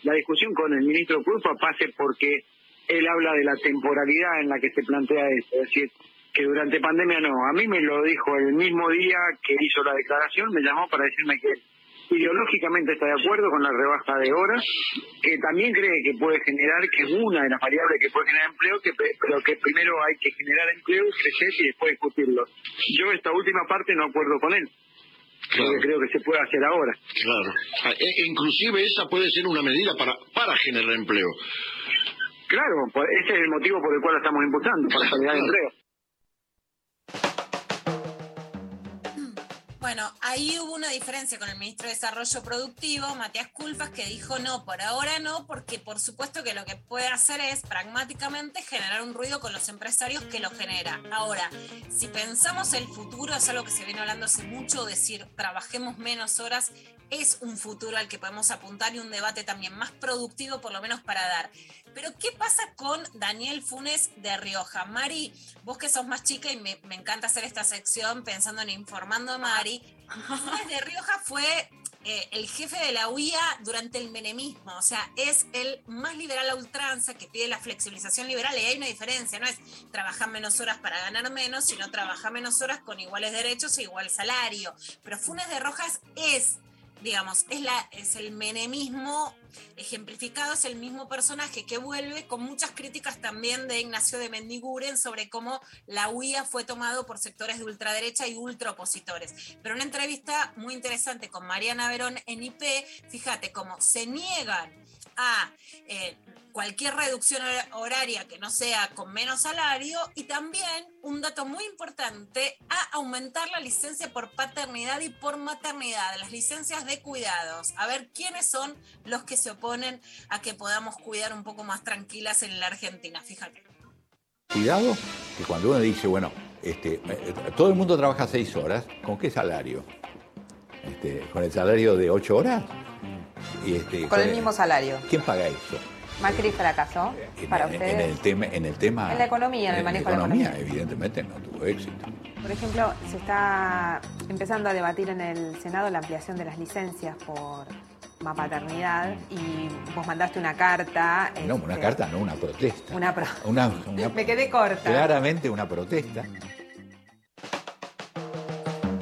la discusión con el ministro Culpa pase porque él habla de la temporalidad en la que se plantea esto, es decir, que durante pandemia no. A mí me lo dijo el mismo día que hizo la declaración, me llamó para decirme que ideológicamente está de acuerdo con la rebaja de horas, que también cree que puede generar, que es una de las variables que puede generar empleo, que, pe- pero que primero hay que generar empleo, crecer y después discutirlo. Yo esta última parte no acuerdo con él, porque creo que se puede hacer ahora. Claro. Ah, e- inclusive esa puede ser una medida para, para generar empleo. Claro, ese es el motivo por el cual la estamos impulsando, para generar empleo. Bueno, ahí hubo una diferencia con el ministro de Desarrollo Productivo, Matías Culpas, que dijo no, por ahora no, porque por supuesto que lo que puede hacer es pragmáticamente generar un ruido con los empresarios que lo genera. Ahora, si pensamos el futuro, es algo que se viene hablando hace mucho, decir trabajemos menos horas, es un futuro al que podemos apuntar y un debate también más productivo, por lo menos para dar. Pero, ¿qué pasa con Daniel Funes de Rioja? Mari, vos que sos más chica y me, encanta hacer esta sección pensando en informando a Mari, Funes de Rioja fue eh, el jefe de la UIA durante el menemismo, o sea, es el más liberal a ultranza que pide la flexibilización liberal y hay una diferencia, no es trabajar menos horas para ganar menos, sino trabajar menos horas con iguales derechos e igual salario. Pero Funes de Rojas es digamos, es, la, es el menemismo ejemplificado es el mismo personaje que vuelve con muchas críticas también de Ignacio de Mendiguren sobre cómo la UIA fue tomado por sectores de ultraderecha y ultraopositores. Pero una entrevista muy interesante con Mariana Verón en IP, fíjate cómo se niegan a eh, cualquier reducción hor- horaria que no sea con menos salario y también un dato muy importante a aumentar la licencia por paternidad y por maternidad, las licencias de cuidados. A ver quiénes son los que se oponen a que podamos cuidar un poco más tranquilas en la Argentina, fíjate. Cuidado que cuando uno dice, bueno, este, todo el mundo trabaja seis horas, ¿con qué salario? Este, ¿Con el salario de ocho horas? Y este, Con el mismo salario. ¿Quién paga eso? Macri fracasó para en, ustedes. en el tema, en el tema. En la economía, en el manejo de la economía, economía. evidentemente no tuvo éxito. Por ejemplo, se está empezando a debatir en el Senado la ampliación de las licencias por paternidad y vos mandaste una carta. No, una este, carta, no una protesta. Una pro- Una, una- Me quedé corta. claramente una protesta.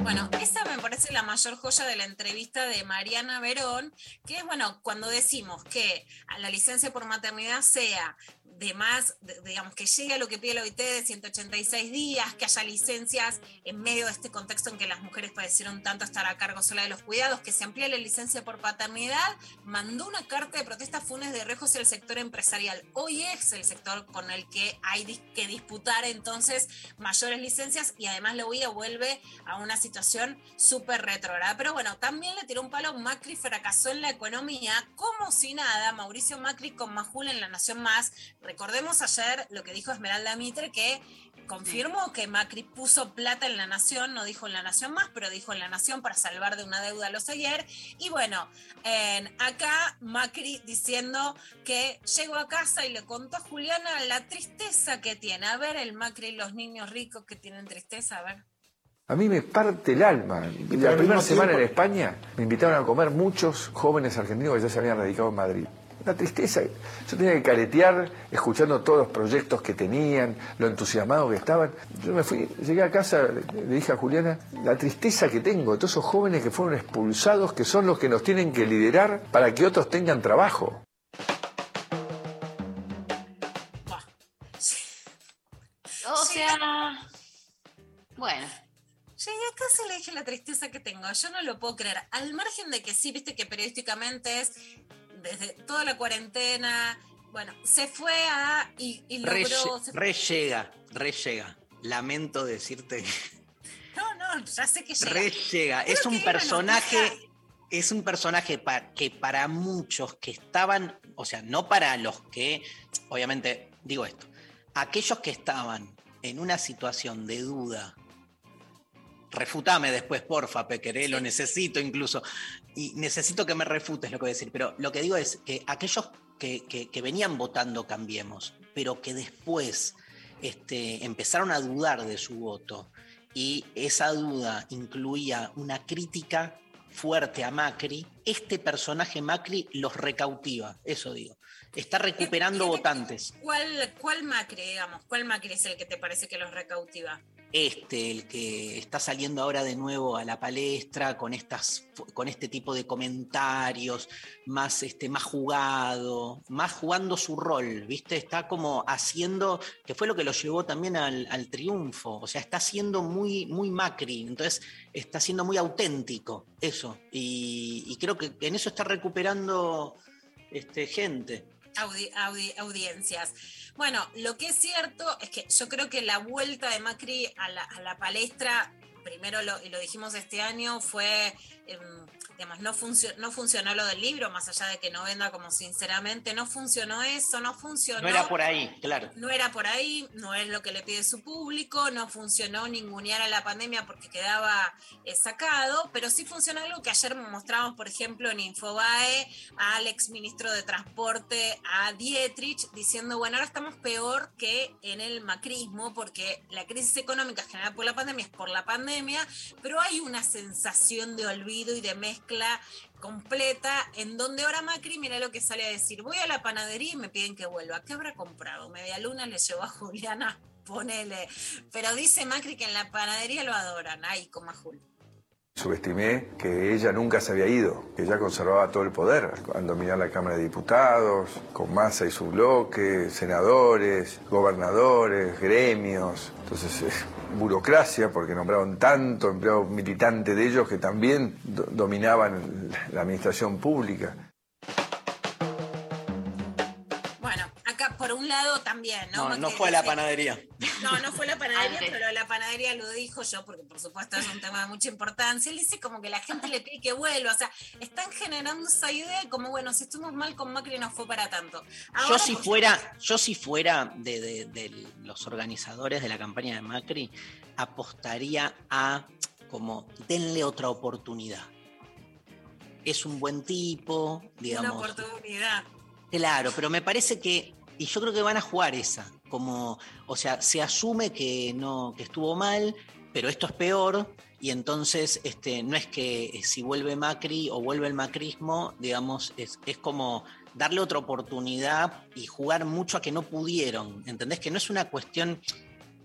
Bueno, esa me parece la mayor joya de la entrevista de Mariana Verón, que es, bueno, cuando decimos que la licencia por maternidad sea de más, digamos, que llegue a lo que pide la OIT de 186 días, que haya licencias en medio de este contexto en que las mujeres padecieron tanto estar a cargo sola de los cuidados, que se amplíe la licencia por paternidad, mandó una carta de protesta a Funes de Rejos el sector empresarial. Hoy es el sector con el que hay que disputar entonces mayores licencias y además la UIA vuelve a una situación súper retrógrada. Pero bueno, también le tiró un palo, Macri fracasó en la economía, como si nada, Mauricio Macri con Majul en La Nación Más. Recordemos ayer lo que dijo Esmeralda Mitre, que confirmó que Macri puso plata en La Nación, no dijo en La Nación Más, pero dijo en La Nación para salvar de una deuda a los ayer. Y bueno, en- acá Macri diciendo que llegó a casa y le contó a Juliana la tristeza que tiene. A ver, el Macri y los niños ricos que tienen tristeza, a ver. A mí me parte el alma. La primera semana en España me invitaron a comer muchos jóvenes argentinos que ya se habían radicado en Madrid. Una tristeza. Yo tenía que caretear escuchando todos los proyectos que tenían, lo entusiasmados que estaban. Yo me fui, llegué a casa, le le dije a Juliana, la tristeza que tengo, todos esos jóvenes que fueron expulsados, que son los que nos tienen que liderar para que otros tengan trabajo. O sea, bueno. Llegué a casa y le dije la tristeza que tengo. Yo no lo puedo creer. Al margen de que sí, viste que periodísticamente es desde toda la cuarentena. Bueno, se fue a. y, y Re, logró. re llega, re llega. Lamento decirte No, no, ya sé que llega. re llega. Creo Es un personaje, es un personaje pa- que para muchos que estaban, o sea, no para los que, obviamente, digo esto, aquellos que estaban en una situación de duda, refutame después, porfa, Pequeré, lo necesito incluso, y necesito que me refutes lo que voy a decir, pero lo que digo es que aquellos que, que- que venían votando Cambiemos, pero que después este, empezaron a dudar de su voto, y esa duda incluía una crítica fuerte a Macri, este personaje Macri los recautiva, eso digo. Está recuperando votantes. ¿Cuál, ¿Cuál Macri, digamos? ¿Cuál Macri es el que te parece que los recautiva? Este, el que está saliendo ahora de nuevo a la palestra con estas, con este tipo de comentarios, más, este, más jugado, más jugando su rol, ¿viste? Está como haciendo, que fue lo que lo llevó también al, al triunfo. O sea, está siendo muy, muy Macri, entonces está siendo muy auténtico, eso. Y, y creo que en eso está recuperando este, gente. Audi- audi- audiencias. Bueno, lo que es cierto es que yo creo que la vuelta de Macri a la, a la palestra, primero lo, y lo dijimos este año, fue, em, digamos, no, funcio- no funcionó lo del libro, más allá de que no venda como sinceramente, no funcionó eso, no funcionó. No era por ahí, claro. No era por ahí, no es lo que le pide su público, no funcionó ningunear a la pandemia porque quedaba eh, sacado, pero sí funcionó algo que ayer mostramos, por ejemplo, en Infobae, al ex ministro de Transporte, a Dietrich, diciendo, bueno, ahora estamos peor que en el macrismo, porque la crisis económica generada por la pandemia es por la pandemia, pero hay una sensación de olvido y de mezcla completa, en donde ahora Macri, mira lo que sale a decir, voy a la panadería y me piden que vuelva. ¿Qué habrá comprado? Media luna le llevó a Juliana, ponele. Pero dice Macri que en la panadería lo adoran, ahí con Majul. Subestimé que ella nunca se había ido, que ella conservaba todo el poder al dominar la Cámara de Diputados, con masa y su bloque, senadores, gobernadores, gremios. Entonces, eh, burocracia, porque nombraron tanto empleado militante de ellos que también do- dominaban la administración pública. Bueno, acá por un lado también, ¿no? No, no fue a la panadería. No, no fue la panadería, pero la panadería lo dijo yo, porque por supuesto es un tema de mucha importancia. Él dice como que la gente le pide que vuelva. O sea, están generando esa idea como, bueno, si estuvimos mal con Macri no fue para tanto. Yo si por fuera, yo si fuera de, de- de los organizadores de la campaña de Macri, apostaría a como denle otra oportunidad. Es un buen tipo, Una digamos. oportunidad. Claro, pero me parece que, y yo creo que van a jugar esa, como, o sea, se asume que no, que estuvo mal, pero esto es peor, y entonces este, no es que eh, si vuelve Macri o vuelve el macrismo, digamos, es, es como darle otra oportunidad y jugar mucho a que no pudieron, ¿entendés? Que no es una cuestión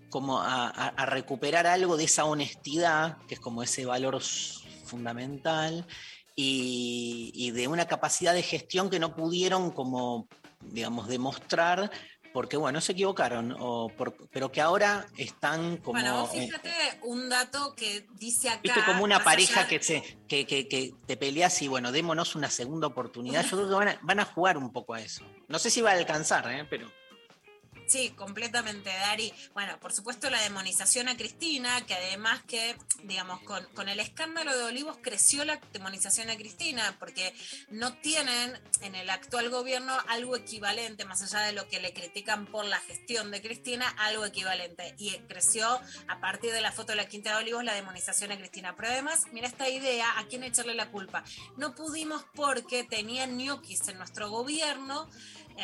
como a, recuperar algo de esa honestidad, que es como ese valor fundamental, y, y de una capacidad de gestión que no pudieron como, digamos, demostrar, porque bueno, se equivocaron, o por- pero que ahora están como... Bueno, eh, fíjate un dato que dice acá. Viste como una pareja allá- que, se, que, que- que te peleas y bueno, démonos una segunda oportunidad. Yo creo que van a, van a jugar un poco a eso. No sé si va a alcanzar, ¿eh? pero... Sí, completamente, Dari. Bueno, por supuesto la demonización a Cristina, que además que, digamos, con, con el escándalo de Olivos creció la demonización a Cristina, porque no tienen en el actual gobierno algo equivalente, más allá de lo que le critican por la gestión de Cristina, algo equivalente. Y creció a partir de la foto de la Quinta de Olivos la demonización a Cristina. Pero además, mira esta idea, ¿a quién echarle la culpa? No pudimos porque tenían ñoquis en nuestro gobierno,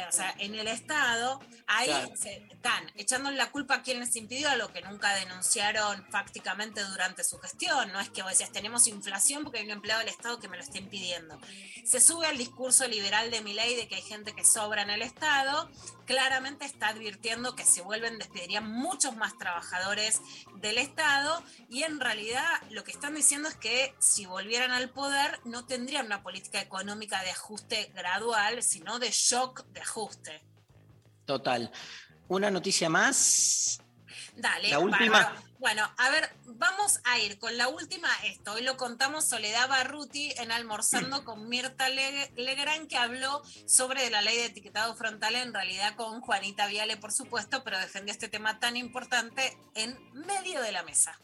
o sea, en el Estado, ahí Claro. se están echándole la culpa a quien les impidió a lo que nunca denunciaron fácticamente durante su gestión. No es que vos decías, tenemos inflación porque hay un empleado del Estado que me lo está impidiendo. Se sube al discurso liberal de mi ley de que hay gente que sobra en el Estado. Claramente está advirtiendo que se vuelven, despedirían muchos más trabajadores del Estado y en realidad lo que están diciendo es que si volvieran al poder no tendrían una política económica de ajuste gradual, sino de shock de ajuste. Total. Una noticia más. Dale. La última. bárbaro. Bueno, a ver, vamos a ir con la última esto. Hoy lo contamos Soledad Barruti en Almorzando con Mirta Le- Legrand, que habló sobre la ley de etiquetado frontal, en realidad con Juanita Viale, por supuesto, pero defendió este tema tan importante en medio de la mesa.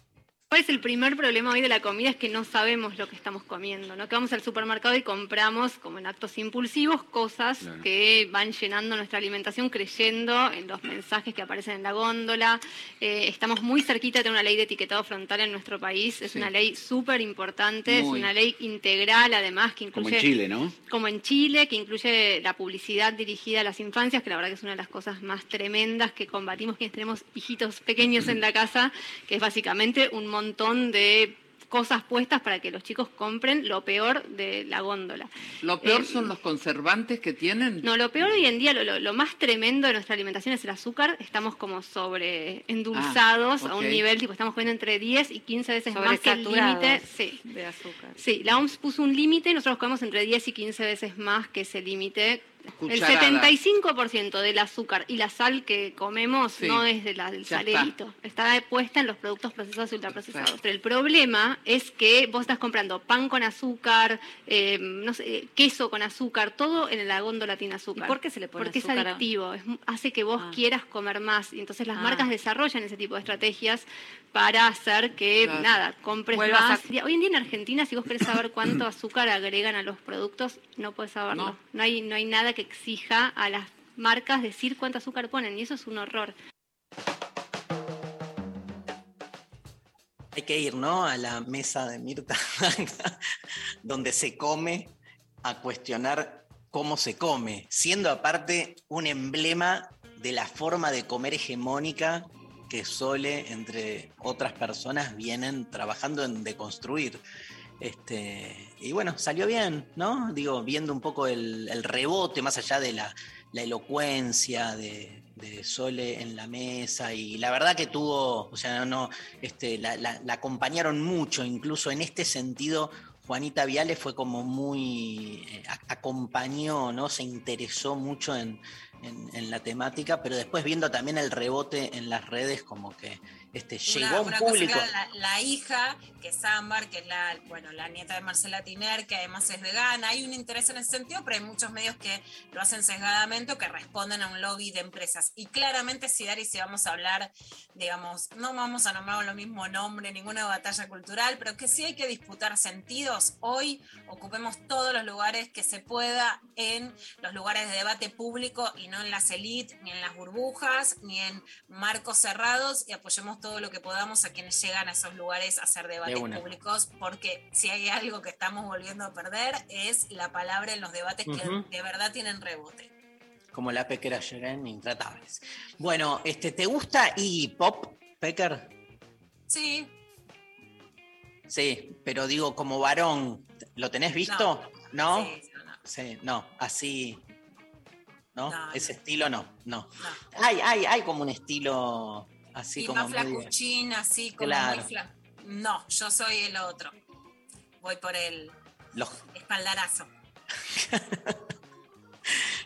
¿Cuál es el primer problema hoy de la comida? Es que no sabemos lo que estamos comiendo, ¿no? Que vamos al supermercado y compramos, como en actos impulsivos, cosas Claro. que van llenando nuestra alimentación creyendo en los mensajes que aparecen en la góndola. Eh, estamos muy cerquita de una ley de etiquetado frontal en nuestro país. Es Sí. una ley súper importante, es una ley integral además que Como incluye... en Chile, ¿no? Como en Chile, que incluye la publicidad dirigida a las infancias, que la verdad que es una de las cosas más tremendas que combatimos quienes tenemos hijitos pequeños en la casa, que es básicamente un montón de cosas puestas para que los chicos compren lo peor de la góndola. Lo peor Eh, son los conservantes que tienen. No, lo peor hoy en día, lo, lo- lo más tremendo de nuestra alimentación es el azúcar. Estamos como sobre endulzados Ah, a un nivel, tipo, estamos comiendo entre 10 y 15 veces más que el límite. Sí. de azúcar. Sí, la OMS puso un límite, nosotros comemos entre 10 y 15 veces más que ese límite. El Cucharada. 75% del azúcar y la sal que comemos Sí, no es de la, del está. salerito, está. puesta en los productos procesados y ultraprocesados. Pero el problema es que vos estás comprando pan con azúcar, eh, no sé, queso con azúcar, todo en la góndola tiene azúcar. ¿Y por qué se le pone Porque azúcar es adictivo, es- hace que vos Ah. quieras comer más. Y entonces las Ah. marcas desarrollan ese tipo de estrategias para hacer que, Claro. nada, compres Vuelvas a- más. Hoy en día en Argentina, si vos querés saber cuánto azúcar agregan a los productos, no puedes saberlo. No. No, hay, no hay nada que exija a las marcas decir cuánto azúcar ponen, y eso es un horror. Hay que ir, ¿no? A la mesa de Mirta, donde se come, a cuestionar cómo se come, siendo aparte un emblema de la forma de comer hegemónica que Sole, entre otras personas, vienen trabajando en deconstruir. Este, y bueno, salió bien, ¿no? Digo, viendo un poco el, rebote, más allá de la, la elocuencia de, de Sole en la mesa y la verdad que tuvo, o sea, no, este, la, acompañaron mucho, incluso en este sentido. Juanita Viale fue como muy, eh, acompañó, ¿no? Se interesó mucho en- en la temática, pero después viendo también el rebote en las redes, como que este, llegó Una- un una cosa público. clara, la, la hija, que es Ámbar, que es la, bueno, la nieta de Marcela Tiner, que además es vegana. Hay un interés en ese sentido, pero hay muchos medios que lo hacen sesgadamente o que responden a un lobby de empresas. Y claramente, si Dari, si vamos a hablar, digamos, no vamos a nombrar lo mismo nombre, ninguna batalla cultural, pero que sí hay que disputar sentidos. Hoy ocupemos todos los lugares que se pueda en los lugares de debate público y no en las élites, ni en las burbujas, ni en marcos cerrados y apoyemos todo lo que podamos a quienes llegan a esos lugares a hacer debates públicos, porque si hay algo que estamos volviendo a perder es la palabra en los debates que de verdad tienen rebote. Como la Pequera en Intratables. Bueno, este, ¿te gusta Iggy Pop, Pecker? Sí, Sí, pero digo, como varón, ¿lo tenés visto? ¿No? Sí, sí, no. Sí, no, así. ¿No? No, Ese estilo no, no. Hay, hay, hay como un estilo así y como más flacuchín, así como Claro. muy fla- No, yo soy el otro. Voy por el Los- espaldarazo.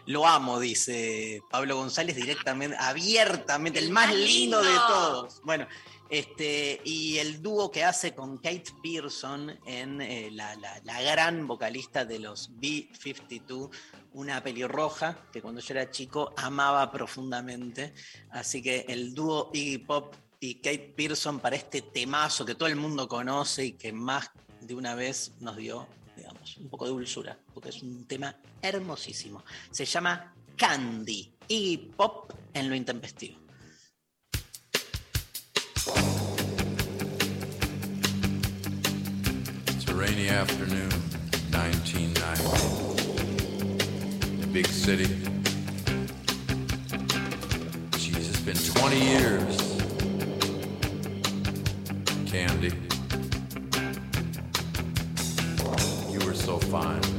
Lo amo, dice Pablo González directamente, abiertamente, el, más lindo, de todos. Bueno, este, y el dúo que hace con Kate Pearson en eh, la, la- la gran vocalista de los B-52, una pelirroja que cuando yo era chico amaba profundamente. Así que el dúo Iggy Pop y Kate Pearson para este temazo que todo el mundo conoce y que más de una vez nos dio, digamos, un poco de dulzura, porque es un tema hermosísimo. Se llama Candy, Iggy Pop en lo intempestivo. It's a rainy afternoon, 1990. Big city. Jeez, it's been 20 years. Candy. You were so fine.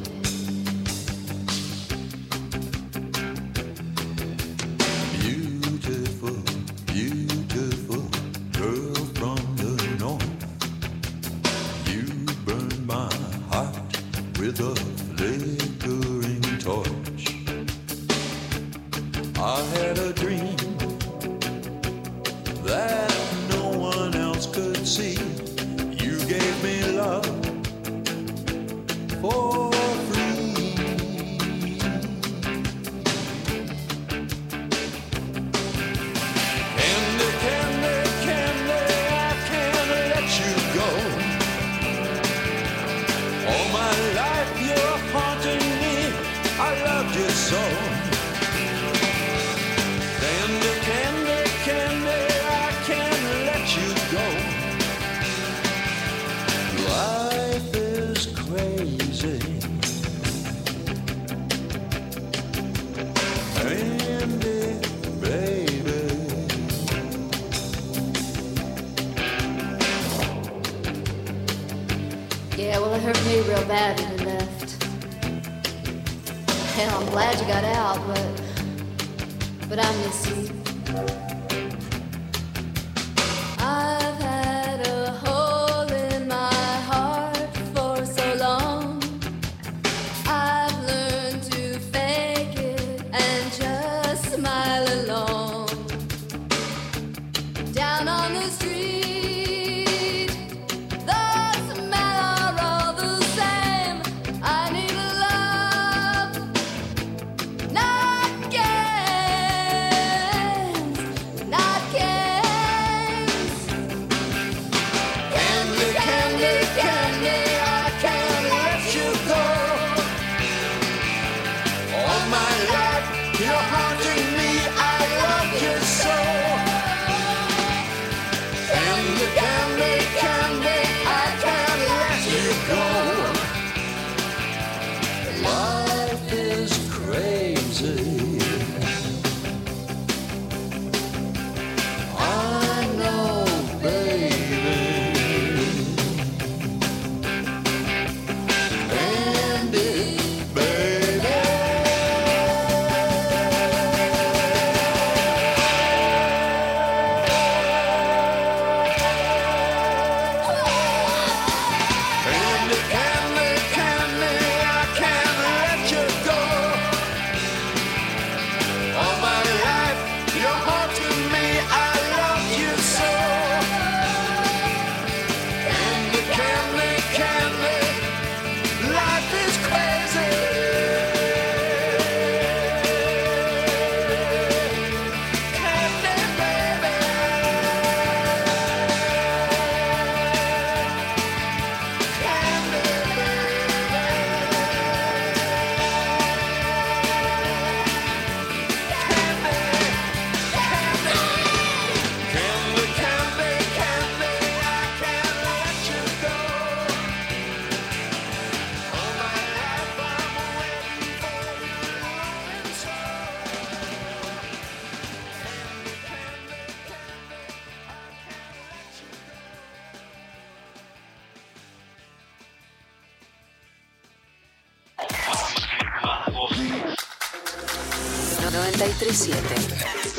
937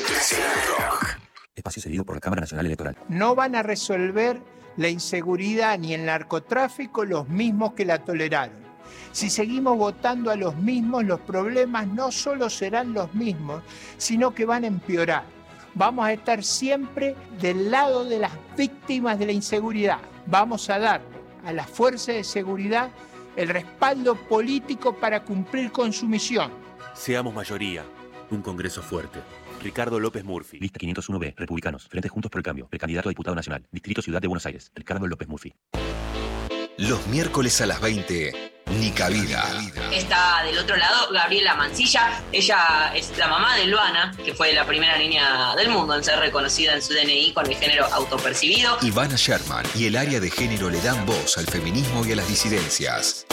Nacional Rock. Espacio cedido por la Cámara Nacional Electoral. No van a resolver la inseguridad ni el narcotráfico los mismos que la toleraron. Si seguimos votando a los mismos, los problemas no solo serán los mismos, sino que van a empeorar. Vamos a estar siempre del lado de las víctimas de la inseguridad. Vamos a dar a las fuerzas de seguridad el respaldo político para cumplir con su misión. Seamos mayoría. Un Congreso fuerte. Ricardo López Murphy. Lista 501B, Republicanos, Frente Juntos por el Cambio, precandidato a diputado nacional, Distrito Ciudad de Buenos Aires, Ricardo López Murphy. Los miércoles a las 20, Ni Cabida. Está del otro lado Gabriela Mancilla. Ella es la mamá de Luana, que fue la primera niña del mundo en ser reconocida en su DNI con el género autopercibido. Ivana Sherman y el área de género le dan voz al feminismo y a las disidencias.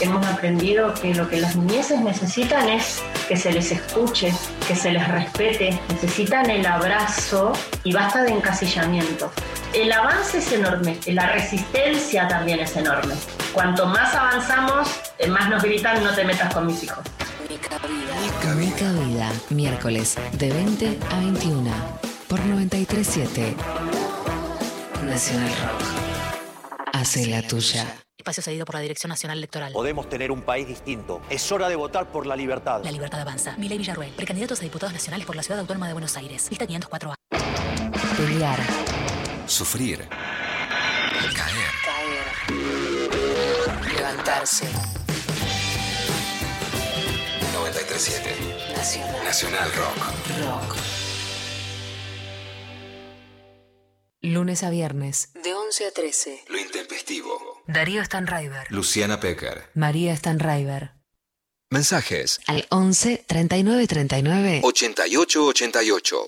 Hemos aprendido que lo que las niñeces necesitan es que se les escuche, que se les respete, necesitan el abrazo y basta de encasillamiento. El avance es enorme, la resistencia también es enorme. Cuanto más avanzamos, eh, más nos gritan no te metas con mis hijos. Mica Vida, miércoles de 20 a 21 por 937 Nacional Rock. Hace la tuya. Espacio cedido por la Dirección Nacional Electoral. Podemos tener un país distinto. Es hora de votar por la libertad. La libertad avanza. Milei Villarruel, precandidatos a diputados nacionales por la Ciudad Autónoma de Buenos Aires. Lista 504A. Pelear. Sufrir. Caer. Levantarse. 937 Nacional. Nacional Rock. Rock. Lunes a viernes. De 11 a 13. Lo intempestivo. Darío Stanraiver. Luciana Pecker. María Stanraiver. Mensajes. Al 11 39 39. 88 88.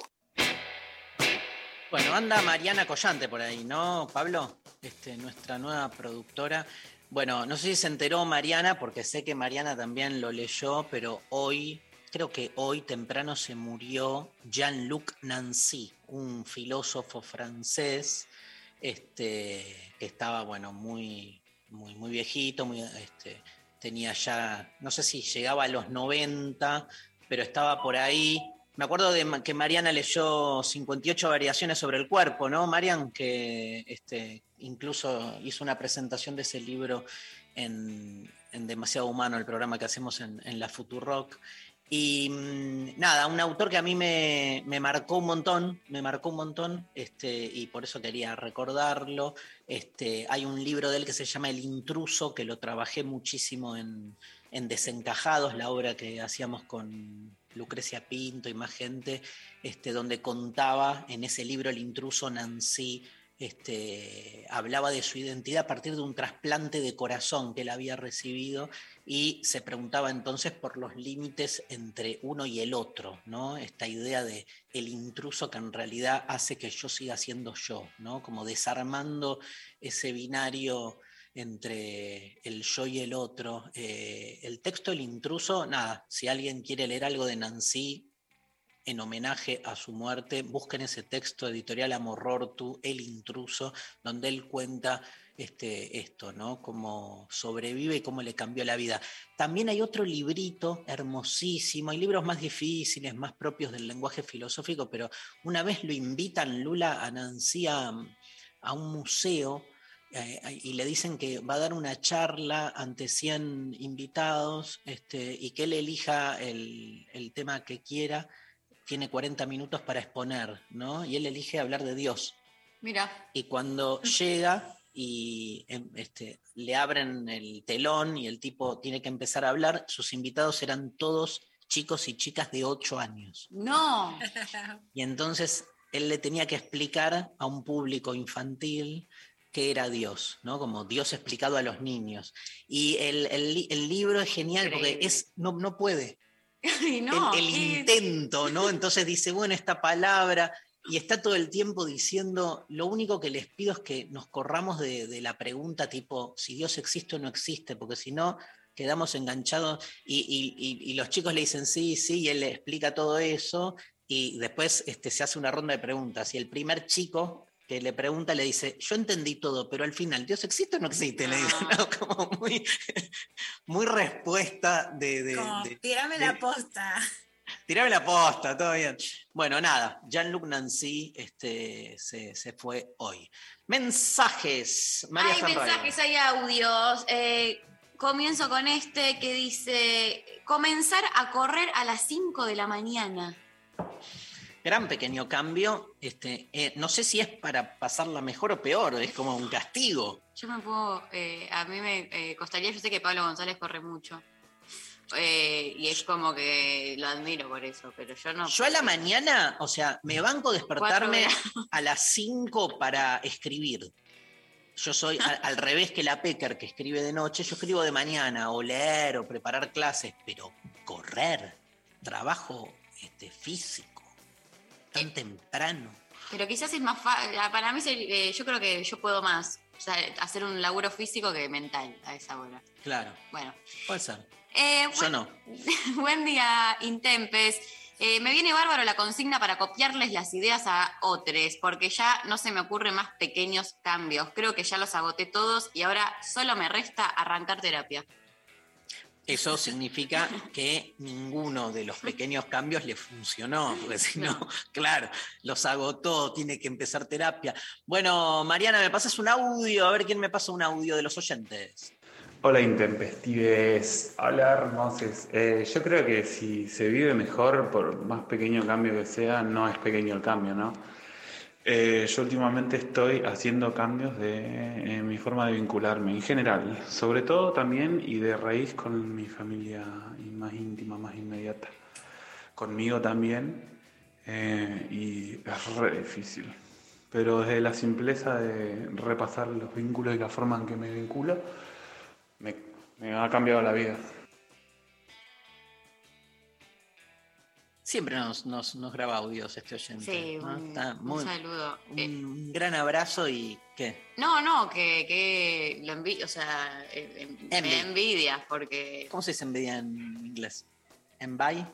Bueno, anda Mariana Collante por ahí, ¿no, Pablo? Este, nuestra nueva productora. Bueno, no sé si se enteró Mariana, porque sé que Mariana también lo leyó, pero hoy, creo que hoy temprano se murió Jean-Luc Nancy, un filósofo francés, este, que estaba, bueno, muy, muy, muy viejito, muy, este, tenía ya, no sé si llegaba a los 90, pero estaba por ahí. Me acuerdo de que Mariana leyó 58 variaciones sobre el cuerpo, ¿no, Marian? Que este, incluso hizo una presentación de ese libro en, Demasiado Humano, el programa que hacemos en, la Futurock. Y mm, nada, un autor que a mí me, marcó un montón, me marcó un montón, este, y por eso quería recordarlo. Este, hay un libro de él que se llama El intruso, que lo trabajé muchísimo en Desencajados, la obra que hacíamos con Lucrecia Pinto y más gente, este, donde contaba en ese libro El intruso Nancy, este, hablaba de su identidad a partir de un trasplante de corazón que él había recibido y se preguntaba entonces por los límites entre uno y el otro, ¿no? Esta idea de el intruso que en realidad hace que yo siga siendo yo, ¿no? Como desarmando ese binario entre el yo y el otro. Eh, el texto El intruso, nada, si alguien quiere leer algo de Nancy en homenaje a su muerte, busquen ese texto editorial Amorortu, El intruso, donde él cuenta este, esto, ¿no? Cómo sobrevive y cómo le cambió la vida. También hay otro librito hermosísimo, hay libros más difíciles, más propios del lenguaje filosófico, pero una vez lo invitan Lula a Nancy a, a un museo y le dicen que va a dar una charla ante 100 invitados este, y que él elija el, el tema que quiera. Tiene 40 minutos para exponer, ¿no? Y él elige hablar de Dios. Mira. Y cuando llega y em, este, le abren el telón y el tipo tiene que empezar a hablar, sus invitados eran todos chicos y chicas de 8 años. No. Y entonces él le tenía que explicar a un público infantil qué era Dios, ¿no? Como Dios explicado a los niños. Y el, el li- el libro es genial porque es, no, no puede. No, el, intento, ¿no? Entonces dice, bueno, esta palabra, y está todo el tiempo diciendo, lo único que les pido es que nos corramos de, de la pregunta tipo, si Dios existe o no existe, porque si no, quedamos enganchados y, y- y- y los chicos le dicen sí, sí, y él le explica todo eso, y después este, se hace una ronda de preguntas, y el primer chico que le pregunta le dice, yo entendí todo, pero al final, ¿Dios existe o no existe? Le dice, ¿no? Como muy, muy respuesta de... de- Como, de- tírame de- la posta. Tirame la posta, todo bien. Bueno, nada, Jean-Luc Nancy este, se, se fue hoy. Mensajes, María hay Ferrari. mensajes, hay audios. Eh, comienzo con este que dice, comenzar a correr a las 5 de la mañana. Gran pequeño cambio. Este, eh, no sé si es para pasarla mejor o peor, es como un castigo. Yo me puedo, eh, a mí me eh, costaría, yo sé que Pablo González corre mucho. Y es como que lo admiro por eso, pero yo no. Yo a la mañana, o sea, me banco despertarme a las 5 para escribir. Yo soy a- al revés que la Pecker que escribe de noche, yo escribo de mañana, o leer, o preparar clases, pero correr, trabajo este, físico, tan temprano. Pero quizás es más fácil, para mí eh, yo creo que yo puedo más o sea, hacer un laburo físico que mental a esa hora. Claro, Bueno, puede ser. Eh, Yo no. Buen día, Intempes. Eh, me viene bárbaro la consigna para copiarles las ideas a otros, porque ya no se me ocurren más pequeños cambios. Creo que ya los agoté todos y ahora solo me resta arrancar terapia. Eso significa que ninguno de los pequeños cambios le funcionó, porque si no, claro, los agotó, tiene que empezar terapia. Bueno, Mariana, ¿me pasas un audio? A ver quién me pasa un audio de los oyentes. Hola intempestives, hola hermosos. Eh, yo creo que si se vive mejor, por más pequeño cambio que sea, no es pequeño el cambio, ¿no? Eh, yo últimamente estoy haciendo cambios de en mi forma de vincularme en general, sobre todo también y de raíz con mi familia más íntima, más inmediata. Conmigo también, eh, y es re difícil. Pero desde la simpleza de repasar los vínculos y la forma en que me vinculo, me, me ha cambiado la vida. Siempre nos, nos, nos graba audios este oyente. Sí, ¿no? un, Está un muy- saludo. Eh, un gran abrazo y ¿qué? no, no, que, que lo envidia, o sea, eh, eh, Envy. me envidia porque... ¿Cómo se dice envidia en inglés? Envy.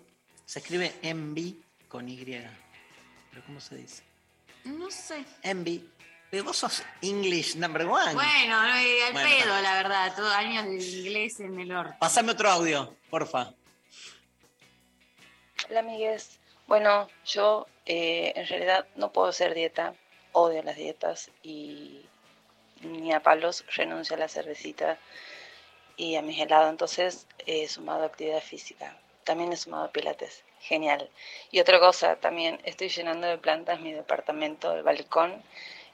Se escribe envy con Y. ¿Pero cómo se dice? No sé. Envy. Pero vos sos English number one. Bueno, no, eh, al Bueno, pedo, la verdad, todos años de inglés en el orto. Pasame otro audio, porfa. Hola amigues. Bueno, yo eh, en realidad no puedo hacer dieta, odio las dietas y ni a palos renuncio a la cervecita y a mis helados, entonces he sumado actividad física. También he sumado pilates, genial. Y otra cosa, también estoy llenando de plantas mi departamento, el balcón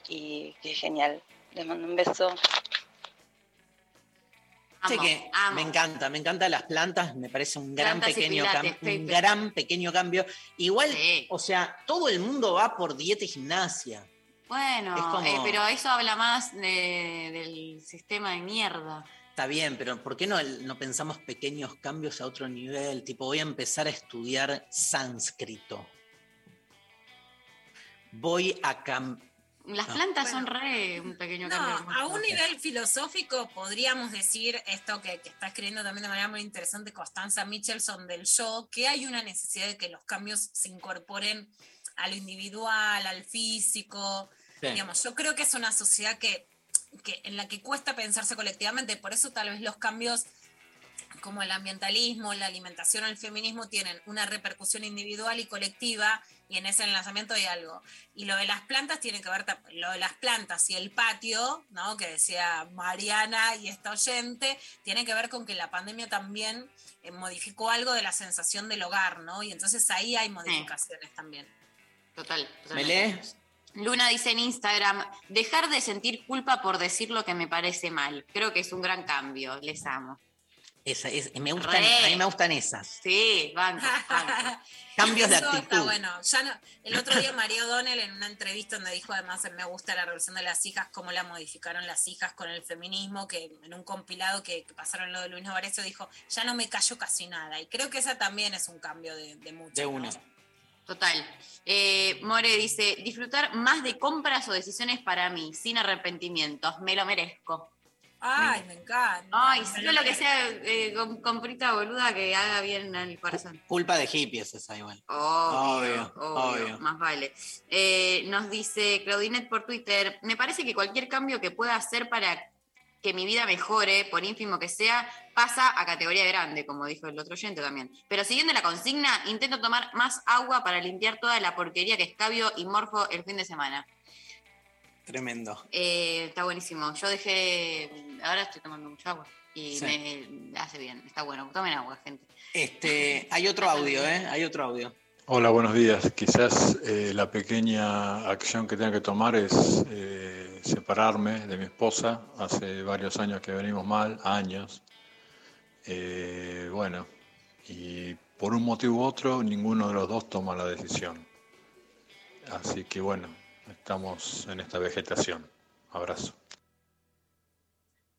y que genial. Les mando un beso. Que me encanta, me encantan las plantas, me parece un gran Plantas pequeño pilates, cambio, un gran pequeño cambio. Igual, o sea, todo el mundo va por dieta y gimnasia. Bueno, Es como- eh, pero eso habla más de- del sistema de mierda. Está bien, pero ¿por qué no, no pensamos pequeños cambios a otro nivel? Tipo, voy a empezar a estudiar sánscrito. Voy a cam- Las Ah. plantas son re un pequeño No, cambio. a un nivel filosófico podríamos decir esto que, que está escribiendo también de manera muy interesante Constanza Michelson del yo, que hay una necesidad de que los cambios se incorporen a lo individual, al físico. Sí. Digamos, yo creo que es una sociedad que, que en la que cuesta pensarse colectivamente, por eso tal vez los cambios como el ambientalismo, la alimentación o el feminismo tienen una repercusión individual y colectiva y en ese enlazamiento hay algo. Y lo de las plantas tiene que ver, lo de las plantas y el patio, ¿no? que decía Mariana y esta oyente, tiene que ver con que la pandemia también eh, modificó algo de la sensación del hogar, ¿no? Y entonces ahí hay modificaciones también. Total. ¿Me lees? Luna dice en Instagram, dejar de sentir culpa por decir lo que me parece mal. Creo que es un gran cambio. Les amo. Esa, es- me gustan, Re. a mí me gustan esas. Sí, banco. Cambios de Está actitud. bueno. Ya no- el otro día María O'Donnell en una entrevista donde dijo además me gusta la revolución de las hijas, cómo la modificaron las hijas con el feminismo, que en un compilado que, que pasaron lo de Luis Novarecio dijo, ya no me cayó casi nada. Y creo que esa también es un cambio de, de mucho. De ¿no? uno. Total. Eh, More dice, disfrutar más de compras o decisiones para mí, sin arrepentimientos. Me lo merezco. Ay, me encanta. Ay, sí, yo lo que sea, eh, com- comprita boluda que haga bien al corazón. Culpa de hippies esa igual. Obvio, Obvio, obvio, obvio. más vale. Eh, nos dice Claudinet por Twitter, me parece que cualquier cambio que pueda hacer para que mi vida mejore, por ínfimo que sea, pasa a categoría grande, como dijo el otro oyente también. Pero siguiendo la consigna, intento tomar más agua para limpiar toda la porquería que escabio y morfo el fin de semana. Tremendo. Eh, está buenísimo. Yo dejé, ahora estoy tomando mucha agua y Sí. me hace bien. Está bueno. Tomen agua, gente. Este, hay otro audio, ¿eh? Hay otro audio. Hola, buenos días. Quizás eh, la pequeña acción que tenga que tomar es eh, separarme de mi esposa. Hace varios años que venimos mal, años. Eh, bueno, y por un motivo u otro, ninguno de los dos toma la decisión. Así que bueno, estamos en esta vegetación. Abrazo.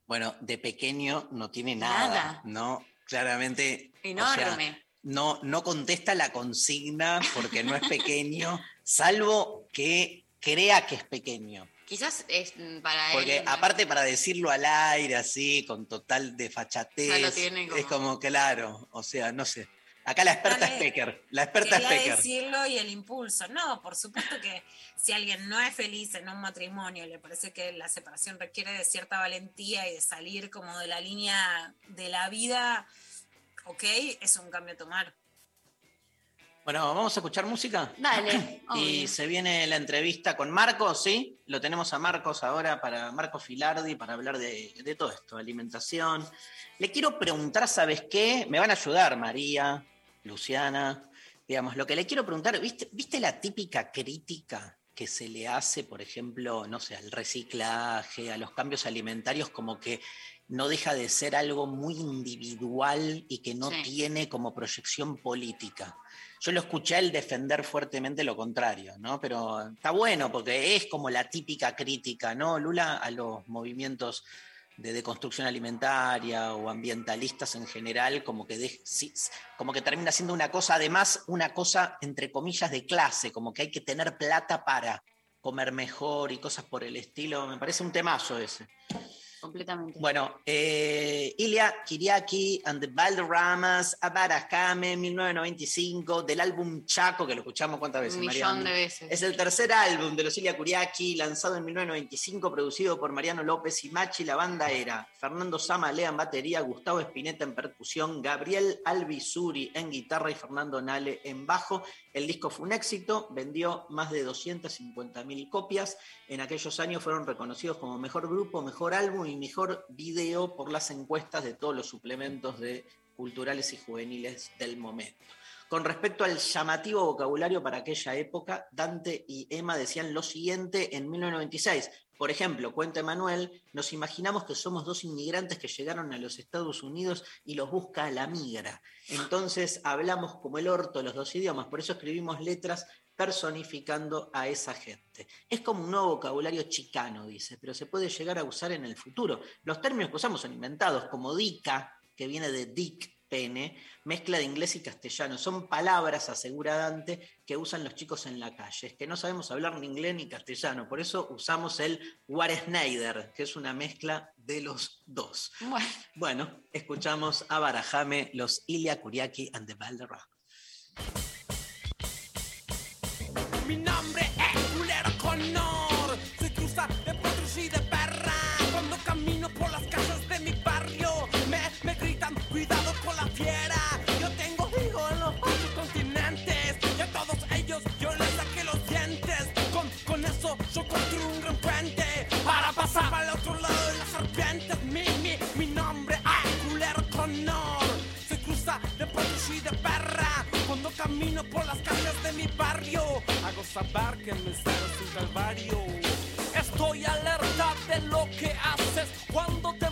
Bueno, de pequeño no tiene nada, Nada. ¿no? Claramente. o sea, Enorme. no, no contesta la consigna porque no es pequeño, salvo que crea que es pequeño. Quizás es mm, para Porque él. aparte para decirlo al aire así, con total desfachatez, como- es como claro, o sea, no sé. Acá la experta es. Pecker, la experta es Pecker. decirlo y el impulso. No, por supuesto que si alguien no es feliz en un matrimonio, le parece que la separación requiere de cierta valentía y de salir como de la línea de la vida, ok, es un cambio a tomar. Bueno, vamos a escuchar música. Dale. Y obvio. se viene la entrevista con Marcos, ¿sí? Lo tenemos a Marcos ahora para Marcos Filardi para hablar de, de todo esto, alimentación. Le quiero preguntar, ¿sabes qué? Me van a ayudar María, Luciana. Digamos, lo que le quiero preguntar, ¿viste, ¿viste la típica crítica que se le hace, por ejemplo, no sé, al reciclaje, a los cambios alimentarios, como que no deja de ser algo muy individual y que no Sí. tiene como proyección política? Yo lo escuché a él defender fuertemente lo contrario, ¿no? Pero está bueno porque es como la típica crítica, ¿no, Lula? A los movimientos de deconstrucción alimentaria o ambientalistas en general, como que, de- como que termina siendo una cosa, además, una cosa, entre comillas, de clase, como que hay que tener plata para comer mejor y cosas por el estilo. Me parece un temazo ese. Completamente. Bueno, eh, Ilya Kiriaki and the Valderramas, Abarajame, 1995, del álbum Chaco, que lo escuchamos cuántas veces, Un Mariano? millón de veces. Es el tercer álbum de los Ilya Kuriaki, lanzado en 1995, producido por Mariano López y Machi. La banda era Fernando Samalea en batería, Gustavo Espineta en percusión, Gabriel Albizuri en guitarra y Fernando Nale en bajo. El disco fue un éxito, vendió más de 250.000 copias. En aquellos años fueron reconocidos como mejor grupo, mejor álbum y mejor video por las encuestas de todos los suplementos de culturales y juveniles del momento. Con respecto al llamativo vocabulario para aquella época, Dante y Emma decían lo siguiente en 1996. Por ejemplo, cuenta Emanuel, nos imaginamos que somos dos inmigrantes que llegaron a los Estados Unidos y los busca la migra. Entonces hablamos como el orto los dos idiomas, por eso escribimos letras personificando a esa gente. Es como un nuevo vocabulario chicano, dice, pero se puede llegar a usar en el futuro. Los términos que usamos son inventados, como dica, que viene de dick, pene, mezcla de inglés y castellano. Son palabras, asegura Dante, que usan los chicos en la calle. Es que no sabemos hablar ni inglés ni castellano, por eso usamos el Waresneider, que es una mezcla de los dos. Bueno. Bueno, escuchamos a Barajame, los Ilya Kuriaki and the Valderrama. Mi nombre es Culero Conor. Soy cruza de potros y de perra. Cuando camino por las casas de mi barrio, me, me gritan, cuidado con la fiera. Yo tengo hijos en los ocho continentes. Y a todos ellos yo les saqué los dientes. Con, con eso yo construí un gran puente. Para pasar al otro lado de las serpientes. Mi, mi, camino por las calles de mi barrio, hago saber que mi ser es un calvario. Estoy alerta de lo que haces. Cuando te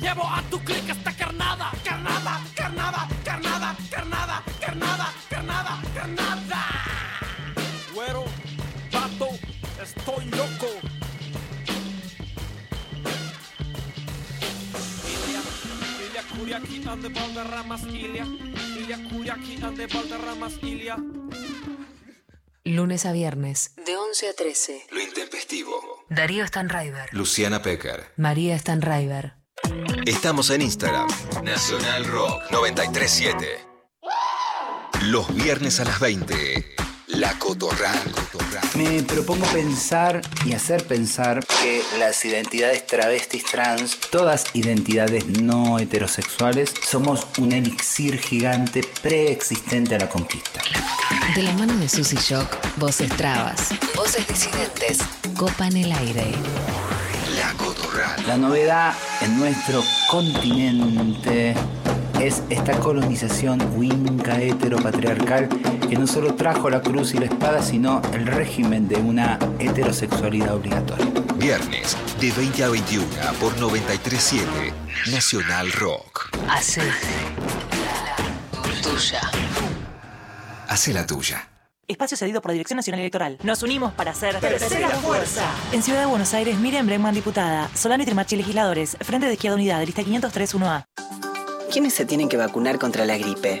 Llevo a tu clic esta carnada. Carnada, carnada, carnada, carnada, carnada, carnada, carnada. Güero, vato, estoy loco. Ilia, Ilia Kuriaki ande Valderramas, Ilia. Ilia Kuriaki ande Valderramas, Ilia. Lunes a viernes. De 11 a 13. Lo intempestivo. Darío Stanraiver. Luciana Pecker. María Stanraiver. Estamos en Instagram. Nacional Rock 937. Los viernes a las 20. La Cotorral. Me propongo pensar y hacer pensar que las identidades travestis trans, todas identidades no heterosexuales, somos un elixir gigante preexistente a la conquista. De la mano de Susy Shock, voces trabas, voces disidentes, copan el aire. La. La novedad en nuestro continente es esta colonización winca heteropatriarcal que no solo trajo la cruz y la espada, sino el régimen de una heterosexualidad obligatoria. Viernes de 20 a 21 por 937 Nacional Rock. Hace tuya. Hace la tuya. Espacio cedido por la Dirección Nacional Electoral. Nos unimos para hacer Tercera fuerza. En Ciudad de Buenos Aires, Miriam Bregman, diputada. Solano y Trimachi, legisladores. Frente de Izquierda Unidad, lista 503 1A. ¿Quiénes se tienen que vacunar contra la gripe?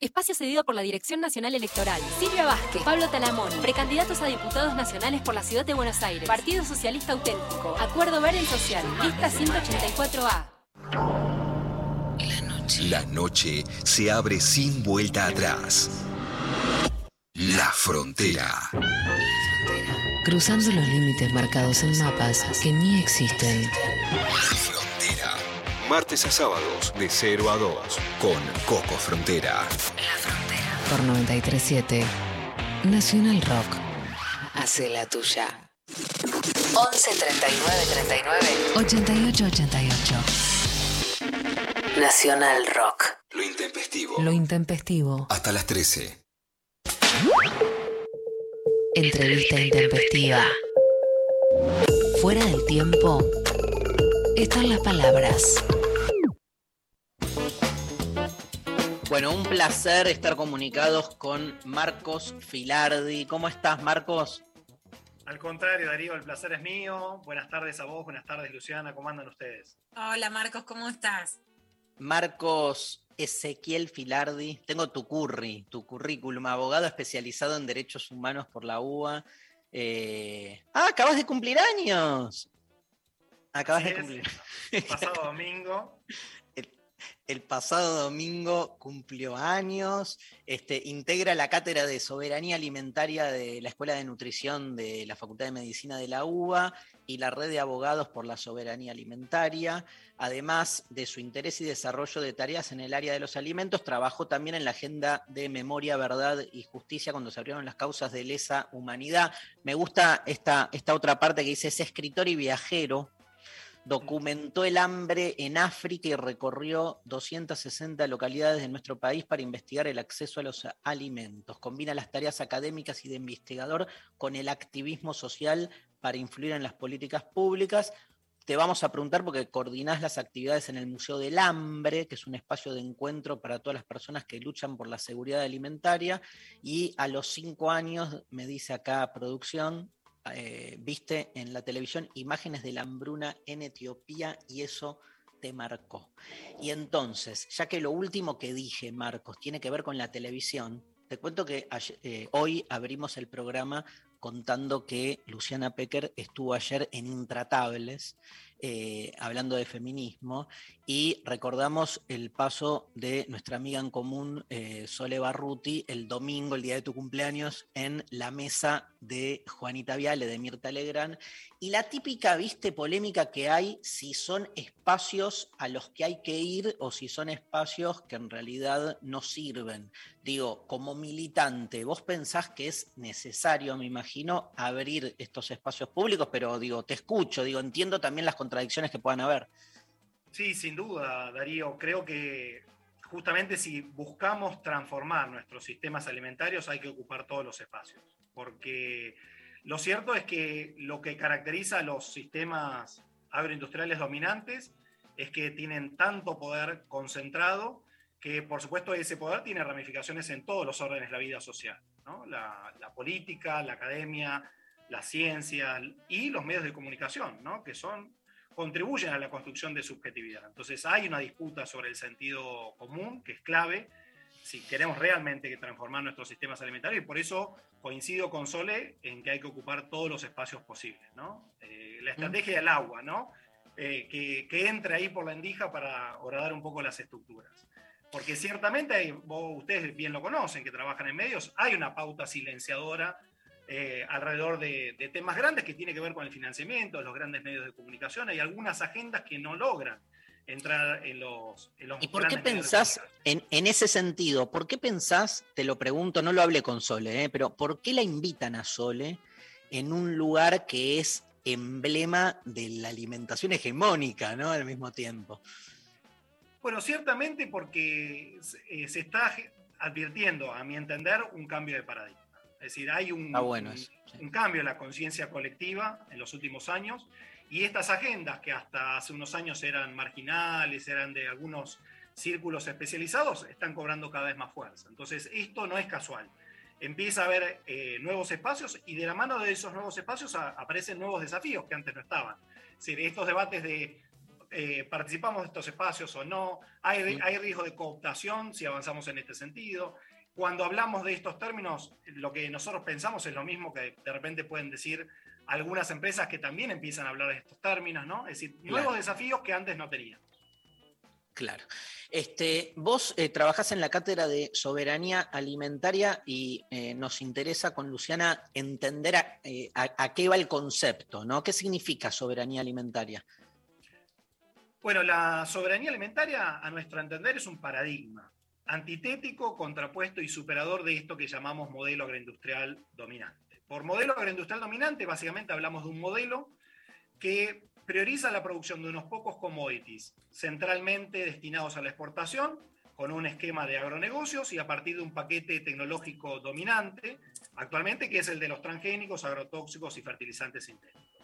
Espacio cedido por la Dirección Nacional Electoral. Silvia Vázquez, Pablo Talamoni, precandidatos a diputados nacionales por la Ciudad de Buenos Aires. Partido Socialista Auténtico. Acuerdo Verde Social. Lista 184A. La noche se abre sin vuelta atrás. La frontera. Cruzando los límites marcados en mapas que ni existen. La frontera. Martes a sábados de 0 a 2 con Coco Frontera. Por 937 Nacional Rock. Hace la tuya. 11 39 39 88 88. Nacional Rock. Lo intempestivo. Lo intempestivo. Hasta las 13. Entrevista intempestiva. Fuera del tiempo están las palabras. Bueno, un placer estar comunicados con Marcos Filardi. ¿Cómo estás, Marcos? Al contrario, Darío, el placer es mío. Buenas tardes a vos, buenas tardes, Luciana. ¿Cómo andan ustedes? Hola Marcos, ¿cómo estás? Marcos Ezequiel Filardi. Tengo tu curry, tu currículum, abogado especializado en derechos humanos por la UBA. Eh, Ah, acabas de cumplir años. Acabas de es. cumplir. Pasado domingo. El pasado domingo cumplió años, este, integra la cátedra de soberanía alimentaria de la Escuela de Nutrición de la Facultad de Medicina de la UBA y la red de abogados por la soberanía alimentaria. Además de su interés y desarrollo de tareas en el área de los alimentos, trabajó también en la agenda de memoria, verdad y justicia cuando se abrieron las causas de lesa humanidad. Me gusta esta, esta otra parte que dice, es escritor y viajero, documentó el hambre en África y recorrió 260 localidades de nuestro país para investigar el acceso a los alimentos. Combina las tareas académicas y de investigador con el activismo social para influir en las políticas públicas. Te vamos a preguntar porque coordinás las actividades en el Museo del Hambre, que es un espacio de encuentro para todas las personas que luchan por la seguridad alimentaria. Y a los cinco años, me dice acá producción, eh, viste en la televisión imágenes de la hambruna en Etiopía y eso te marcó. Y entonces, ya que lo último que dije, Marcos, tiene que ver con la televisión, te cuento que eh, hoy abrimos el programa contando que Luciana Pecker estuvo ayer en Intratables, eh, hablando de feminismo, y recordamos el paso de nuestra amiga en común, eh, Sole Barruti, el domingo, el día de tu cumpleaños, en la mesa de Juanita Viale, de Mirta Legrand, y la típica, viste, polémica que hay si son espacios a los que hay que ir o si son espacios que en realidad no sirven. Digo, como militante, vos pensás que es necesario, me imagino, abrir estos espacios públicos, pero digo, te escucho, digo, entiendo también las contradicciones que puedan haber. Sí, sin duda, Darío. Creo que justamente si buscamos transformar nuestros sistemas alimentarios hay que ocupar todos los espacios. Porque lo cierto es que lo que caracteriza a los sistemas agroindustriales dominantes es que tienen tanto poder concentrado que por supuesto ese poder tiene ramificaciones en todos los órdenes de la vida social. ¿no? La, la política, la academia, la ciencia y los medios de comunicación, ¿no? que son contribuyen a la construcción de subjetividad. Entonces hay una disputa sobre el sentido común que es clave si queremos realmente que transformar nuestros sistemas alimentarios y por eso coincido con Sole en que hay que ocupar todos los espacios posibles. ¿no? Eh, la estrategia del agua, ¿no? Eh, que, que entre ahí por la endija para horadar un poco las estructuras. Porque ciertamente, vos, ustedes bien lo conocen, que trabajan en medios, hay una pauta silenciadora eh, alrededor de, de temas grandes que tiene que ver con el financiamiento, los grandes medios de comunicación. Hay algunas agendas que no logran entrar en los, en los ¿Y por qué pensás, en, en ese sentido, por qué pensás, te lo pregunto, no lo hablé con Sole, ¿eh? pero ¿por qué la invitan a Sole en un lugar que es emblema de la alimentación hegemónica, ¿no? Al mismo tiempo. Bueno, ciertamente porque eh, se está advirtiendo, a mi entender, un cambio de paradigma. Es decir, hay un, Está bueno un- eso, un cambio en la conciencia colectiva en los últimos años y estas agendas que hasta hace unos años eran marginales, eran de algunos círculos especializados, están cobrando cada vez más fuerza. Entonces, esto no es casual. Empieza a haber eh, nuevos espacios y de la mano de esos nuevos espacios a- aparecen nuevos desafíos que antes no estaban. Es decir, estos debates de eh, participamos de estos espacios o no, hay, hay riesgo de cooptación si avanzamos en este sentido. Cuando hablamos de estos términos, lo que nosotros pensamos es lo mismo que de repente pueden decir algunas empresas que también empiezan a hablar de estos términos, ¿no? Es decir, nuevos Claro. desafíos que antes no tenían. Claro. Este, vos eh, trabajás en la cátedra de soberanía alimentaria y eh, nos interesa con Luciana entender a, eh, a- a qué va el concepto, ¿no? ¿Qué significa soberanía alimentaria? Bueno, la soberanía alimentaria, a nuestro entender, es un paradigma antitético, contrapuesto y superador de esto que llamamos modelo agroindustrial dominante. Por modelo agroindustrial dominante, básicamente hablamos de un modelo que prioriza la producción de unos pocos commodities, centralmente destinados a la exportación, con un esquema de agronegocios y a partir de un paquete tecnológico dominante, actualmente, que es el de los transgénicos, agrotóxicos y fertilizantes sintéticos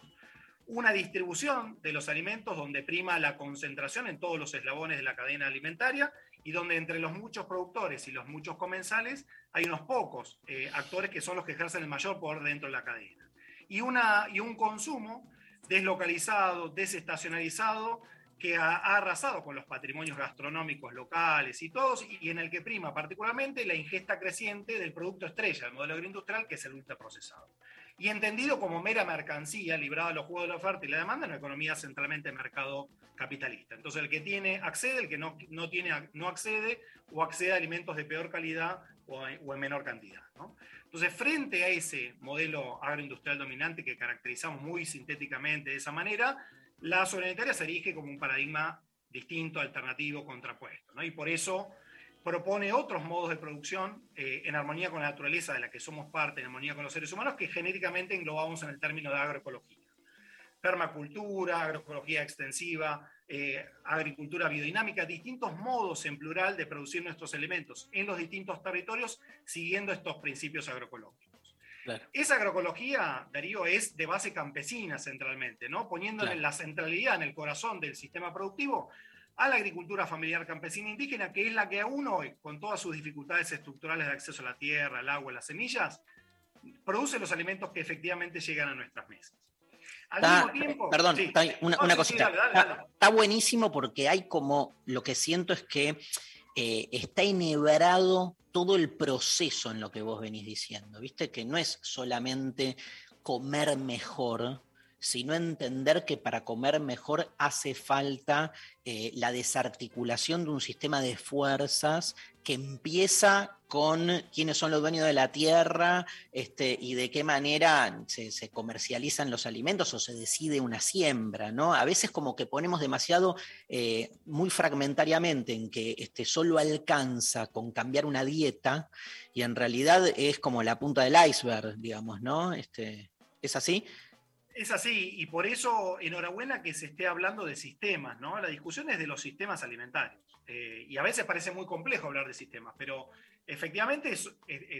una distribución de los alimentos donde prima la concentración en todos los eslabones de la cadena alimentaria y donde entre los muchos productores y los muchos comensales hay unos pocos eh, actores que son los que ejercen el mayor poder dentro de la cadena. Y, una, y un consumo deslocalizado, desestacionalizado, que ha, ha, arrasado con los patrimonios gastronómicos locales y todos, y en el que prima particularmente la ingesta creciente del producto estrella, el modelo agroindustrial, que es el ultraprocesado y entendido como mera mercancía librada a los juegos de la oferta y la demanda en una economía centralmente mercado capitalista. Entonces el que tiene accede, el que no, no, tiene, no accede o accede a alimentos de peor calidad o, en menor cantidad. Entonces frente a ese modelo agroindustrial dominante que caracterizamos muy sintéticamente de esa manera, la soberanía se erige como un paradigma distinto, alternativo, contrapuesto. Y por eso propone otros modos de producción eh, en armonía con la naturaleza de la que somos parte, en armonía con los seres humanos, que genéricamente englobamos en el término de agroecología. Permacultura, agroecología extensiva, eh, agricultura biodinámica, distintos modos en plural de producir nuestros elementos en los distintos territorios siguiendo estos principios agroecológicos. Esa agroecología, Darío, es de base campesina centralmente, ¿no? poniéndole la centralidad en el corazón del sistema productivo a la agricultura familiar campesina indígena, que es la que aún hoy, con todas sus dificultades estructurales de acceso a la tierra, al agua, las semillas, produce los alimentos que efectivamente llegan a nuestras mesas. Al mismo tiempo, perdón, una, cosita. Está, buenísimo porque hay como, lo que siento es que eh, está enhebrado todo el proceso en lo que vos venís diciendo, ¿viste? Que no es solamente comer mejor, sino entender que para comer mejor hace falta eh, la desarticulación de un sistema de fuerzas que empieza con quiénes son los dueños de la tierra este, y de qué manera se, comercializan los alimentos o se decide una siembra. ¿no? A veces como que ponemos demasiado, eh, muy fragmentariamente, en que este, solo alcanza con cambiar una dieta y en realidad es como la punta del iceberg, digamos, ¿no? Este, ¿Es así? Es así, y por eso enhorabuena que se esté hablando de sistemas, ¿no? La discusión es de los sistemas alimentarios. Eh, y a veces parece muy complejo hablar de sistemas, pero efectivamente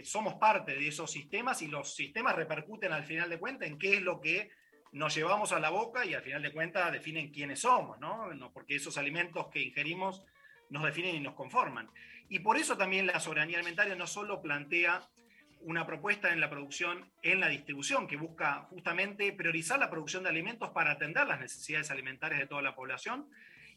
somos parte de esos sistemas y los sistemas repercuten al final de cuentas en qué es lo que nos llevamos a la boca y al final de cuentas definen quiénes somos, ¿no? ¿no? Porque esos alimentos que ingerimos nos definen y nos conforman. Y por eso también la soberanía alimentaria no solo plantea una propuesta en la producción, en la distribución, que busca justamente priorizar la producción de alimentos para atender las necesidades alimentarias de toda la población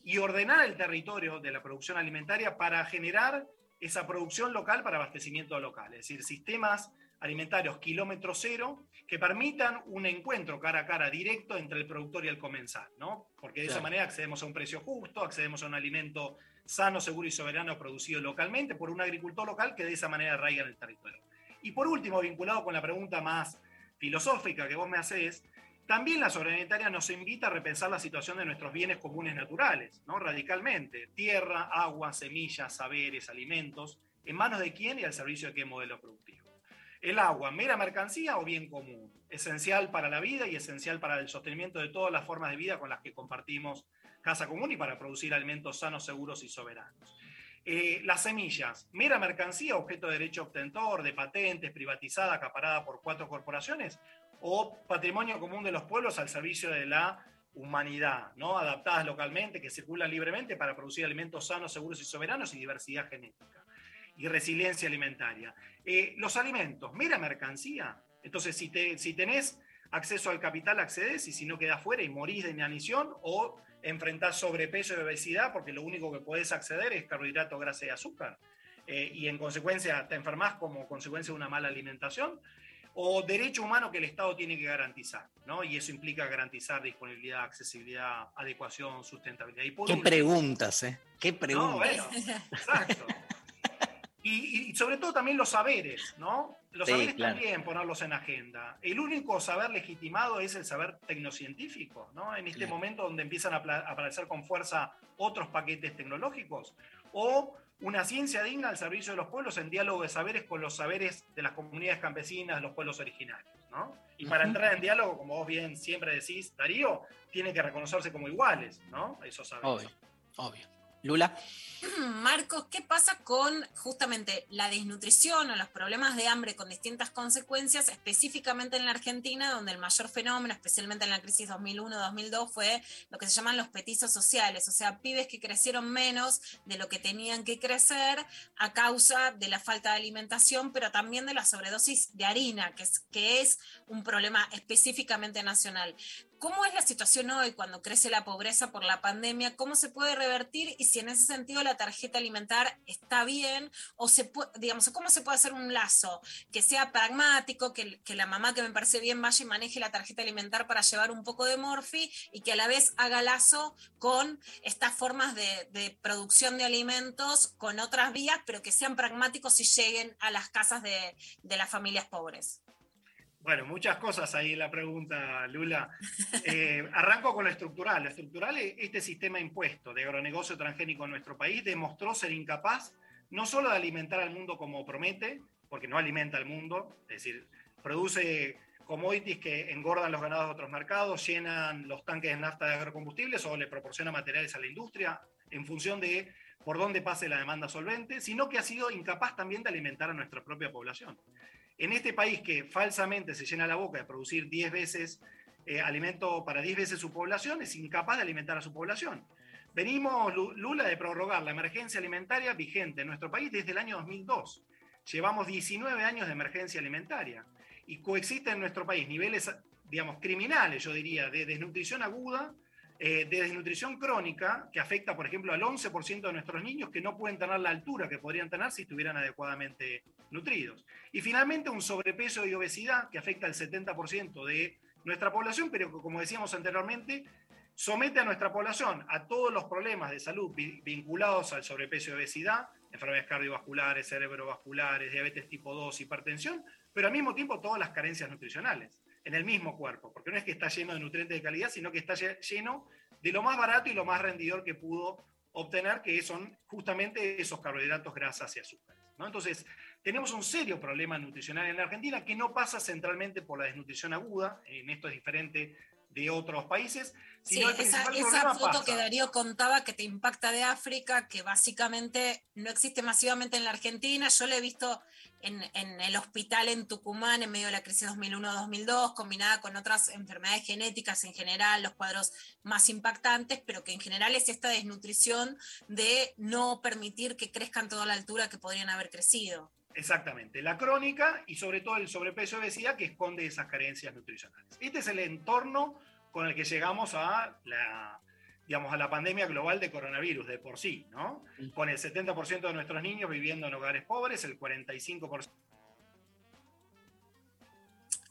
y ordenar el territorio de la producción alimentaria para generar esa producción local para abastecimiento local, es decir, sistemas alimentarios kilómetro cero que permitan un encuentro cara a cara directo entre el productor y el comensal, ¿no? Porque de esa manera accedemos a un precio justo, accedemos a un alimento sano, seguro y soberano producido localmente por un agricultor local que de esa manera arraiga en el territorio. Y por último, vinculado con la pregunta más filosófica que vos me hacés, también la soberanía nos invita a repensar la situación de nuestros bienes comunes naturales, ¿no? radicalmente. Tierra, agua, semillas, saberes, alimentos, ¿en manos de quién y al servicio de qué modelo productivo? El agua, mera mercancía o bien común, esencial para la vida y esencial para el sostenimiento de todas las formas de vida con las que compartimos casa común y para producir alimentos sanos, seguros y soberanos. Eh, las semillas, mera mercancía, objeto de derecho obtentor, de patentes, privatizada, acaparada por cuatro corporaciones, o patrimonio común de los pueblos al servicio de la humanidad, ¿no? adaptadas localmente, que circulan libremente para producir alimentos sanos, seguros y soberanos y diversidad genética y resiliencia alimentaria. Eh, los alimentos, mera mercancía. Entonces, si, te, si tenés acceso al capital, accedes, y si no quedas fuera y morís de inanición, o enfrentar sobrepeso y obesidad porque lo único que puedes acceder es carbohidrato, grasa y azúcar. Eh, y en consecuencia te enfermas como consecuencia de una mala alimentación, o derecho humano que el Estado tiene que garantizar, ¿no? Y eso implica garantizar disponibilidad, accesibilidad, adecuación, sustentabilidad. Qué preguntas, ¿eh? Qué preguntas. exacto. Y, y sobre todo también los saberes, ¿no? Los Sí, saberes claro. también ponerlos en agenda. El único saber legitimado es el saber tecnocientífico, ¿no? En este Claro. momento donde empiezan a aparecer con fuerza otros paquetes tecnológicos, o una ciencia digna al servicio de los pueblos en diálogo de saberes con los saberes de las comunidades campesinas, de los pueblos originarios, ¿no? Y para entrar en diálogo, como vos bien siempre decís, Darío, tiene que reconocerse como iguales, ¿no? Esos saberes. Obvio, obvio. Lula. Marcos, ¿qué pasa con justamente la desnutrición o los problemas de hambre con distintas consecuencias, específicamente en la Argentina, donde el mayor fenómeno, especialmente en la crisis 2001-2002, fue lo que se llaman los petizos sociales, o sea, pibes que crecieron menos de lo que tenían que crecer a causa de la falta de alimentación, pero también de la sobredosis de harina, que es, que es un problema específicamente nacional. ¿Cómo es la situación hoy cuando crece la pobreza por la pandemia? ¿Cómo se puede revertir? Y si en ese sentido la tarjeta alimentar está bien, o se digamos, ¿cómo se puede hacer un lazo que sea pragmático, que, la mamá que me parece bien vaya y maneje la tarjeta alimentar para llevar un poco de morfi y que a la vez haga lazo con estas formas de, producción de alimentos con otras vías, pero que sean pragmáticos y lleguen a las casas de las familias pobres? Bueno, muchas cosas ahí en la pregunta, Lula. Eh, arranco con lo estructural. Lo estructural es este sistema impuesto de agronegocio transgénico en nuestro país demostró ser incapaz no solo de alimentar al mundo como promete, porque no alimenta al mundo, es decir, produce commodities que engordan los ganados de otros mercados, llenan los tanques de nafta de agrocombustibles o le proporciona materiales a la industria en función de por dónde pase la demanda solvente, sino que ha sido incapaz también de alimentar a nuestra propia población. En este país que falsamente se llena la boca de producir 10 veces eh, alimento para 10 veces su población, es incapaz de alimentar a su población. Venimos, Lu- Lula, de prorrogar la emergencia alimentaria vigente en nuestro país desde el año 2002. Llevamos 19 años de emergencia alimentaria y coexisten en nuestro país niveles, digamos, criminales, yo diría, de desnutrición aguda, eh, de desnutrición crónica, que afecta, por ejemplo, al 11% de nuestros niños que no pueden tener la altura que podrían tener si estuvieran adecuadamente nutridos. Y finalmente un sobrepeso y obesidad que afecta al 70% de nuestra población, pero que, como decíamos anteriormente, somete a nuestra población a todos los problemas de salud vi- vinculados al sobrepeso y obesidad, enfermedades cardiovasculares, cerebrovasculares, diabetes tipo 2, hipertensión, pero al mismo tiempo todas las carencias nutricionales en el mismo cuerpo, porque no es que está lleno de nutrientes de calidad, sino que está lle- lleno de lo más barato y lo más rendidor que pudo obtener, que son justamente esos carbohidratos, grasas y azúcares. ¿no? Entonces, tenemos un serio problema nutricional en la Argentina que no pasa centralmente por la desnutrición aguda, en esto es diferente de otros países, Sí, sino el esa, esa foto pasa- que Darío contaba que te impacta de África, que básicamente no existe masivamente en la Argentina. Yo lo he visto en, en el hospital en Tucumán en medio de la crisis 2001-2002, combinada con otras enfermedades genéticas en general, los cuadros más impactantes, pero que en general es esta desnutrición de no permitir que crezcan toda la altura que podrían haber crecido. Exactamente, la crónica y sobre todo el sobrepeso y obesidad que esconde esas carencias nutricionales. Este es el entorno con el que llegamos a la, digamos, a la pandemia global de coronavirus de por sí, ¿no? Con el 70% de nuestros niños viviendo en hogares pobres, el 45%...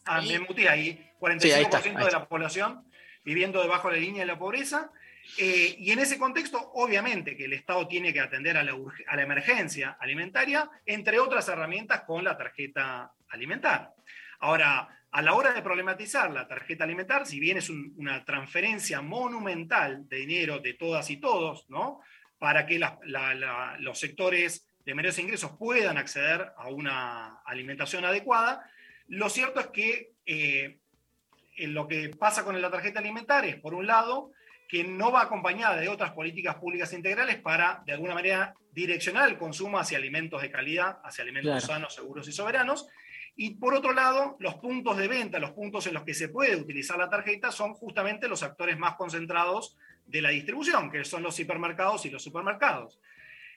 Ah, me ahí, 45% Sí, ahí está, ahí de la población viviendo debajo de la línea de la pobreza. Eh, y en ese contexto, obviamente que el Estado tiene que atender a la, emergencia alimentaria, entre otras herramientas con la tarjeta alimentar. Ahora, a la hora de problematizar la tarjeta alimentar, si bien es un- una transferencia monumental de dinero de todas y todos, ¿no? Para que los sectores de menores ingresos puedan acceder a una alimentación adecuada, lo cierto es que eh, lo que pasa con la tarjeta alimentaria es, por un lado, que no va acompañada de otras políticas públicas integrales para, de alguna manera, direccionar el consumo hacia alimentos de calidad, hacia alimentos Claro. sanos, seguros y soberanos. Y por otro lado, los puntos de venta, los puntos en los que se puede utilizar la tarjeta son justamente los actores más concentrados de la distribución, que son los hipermercados y los supermercados,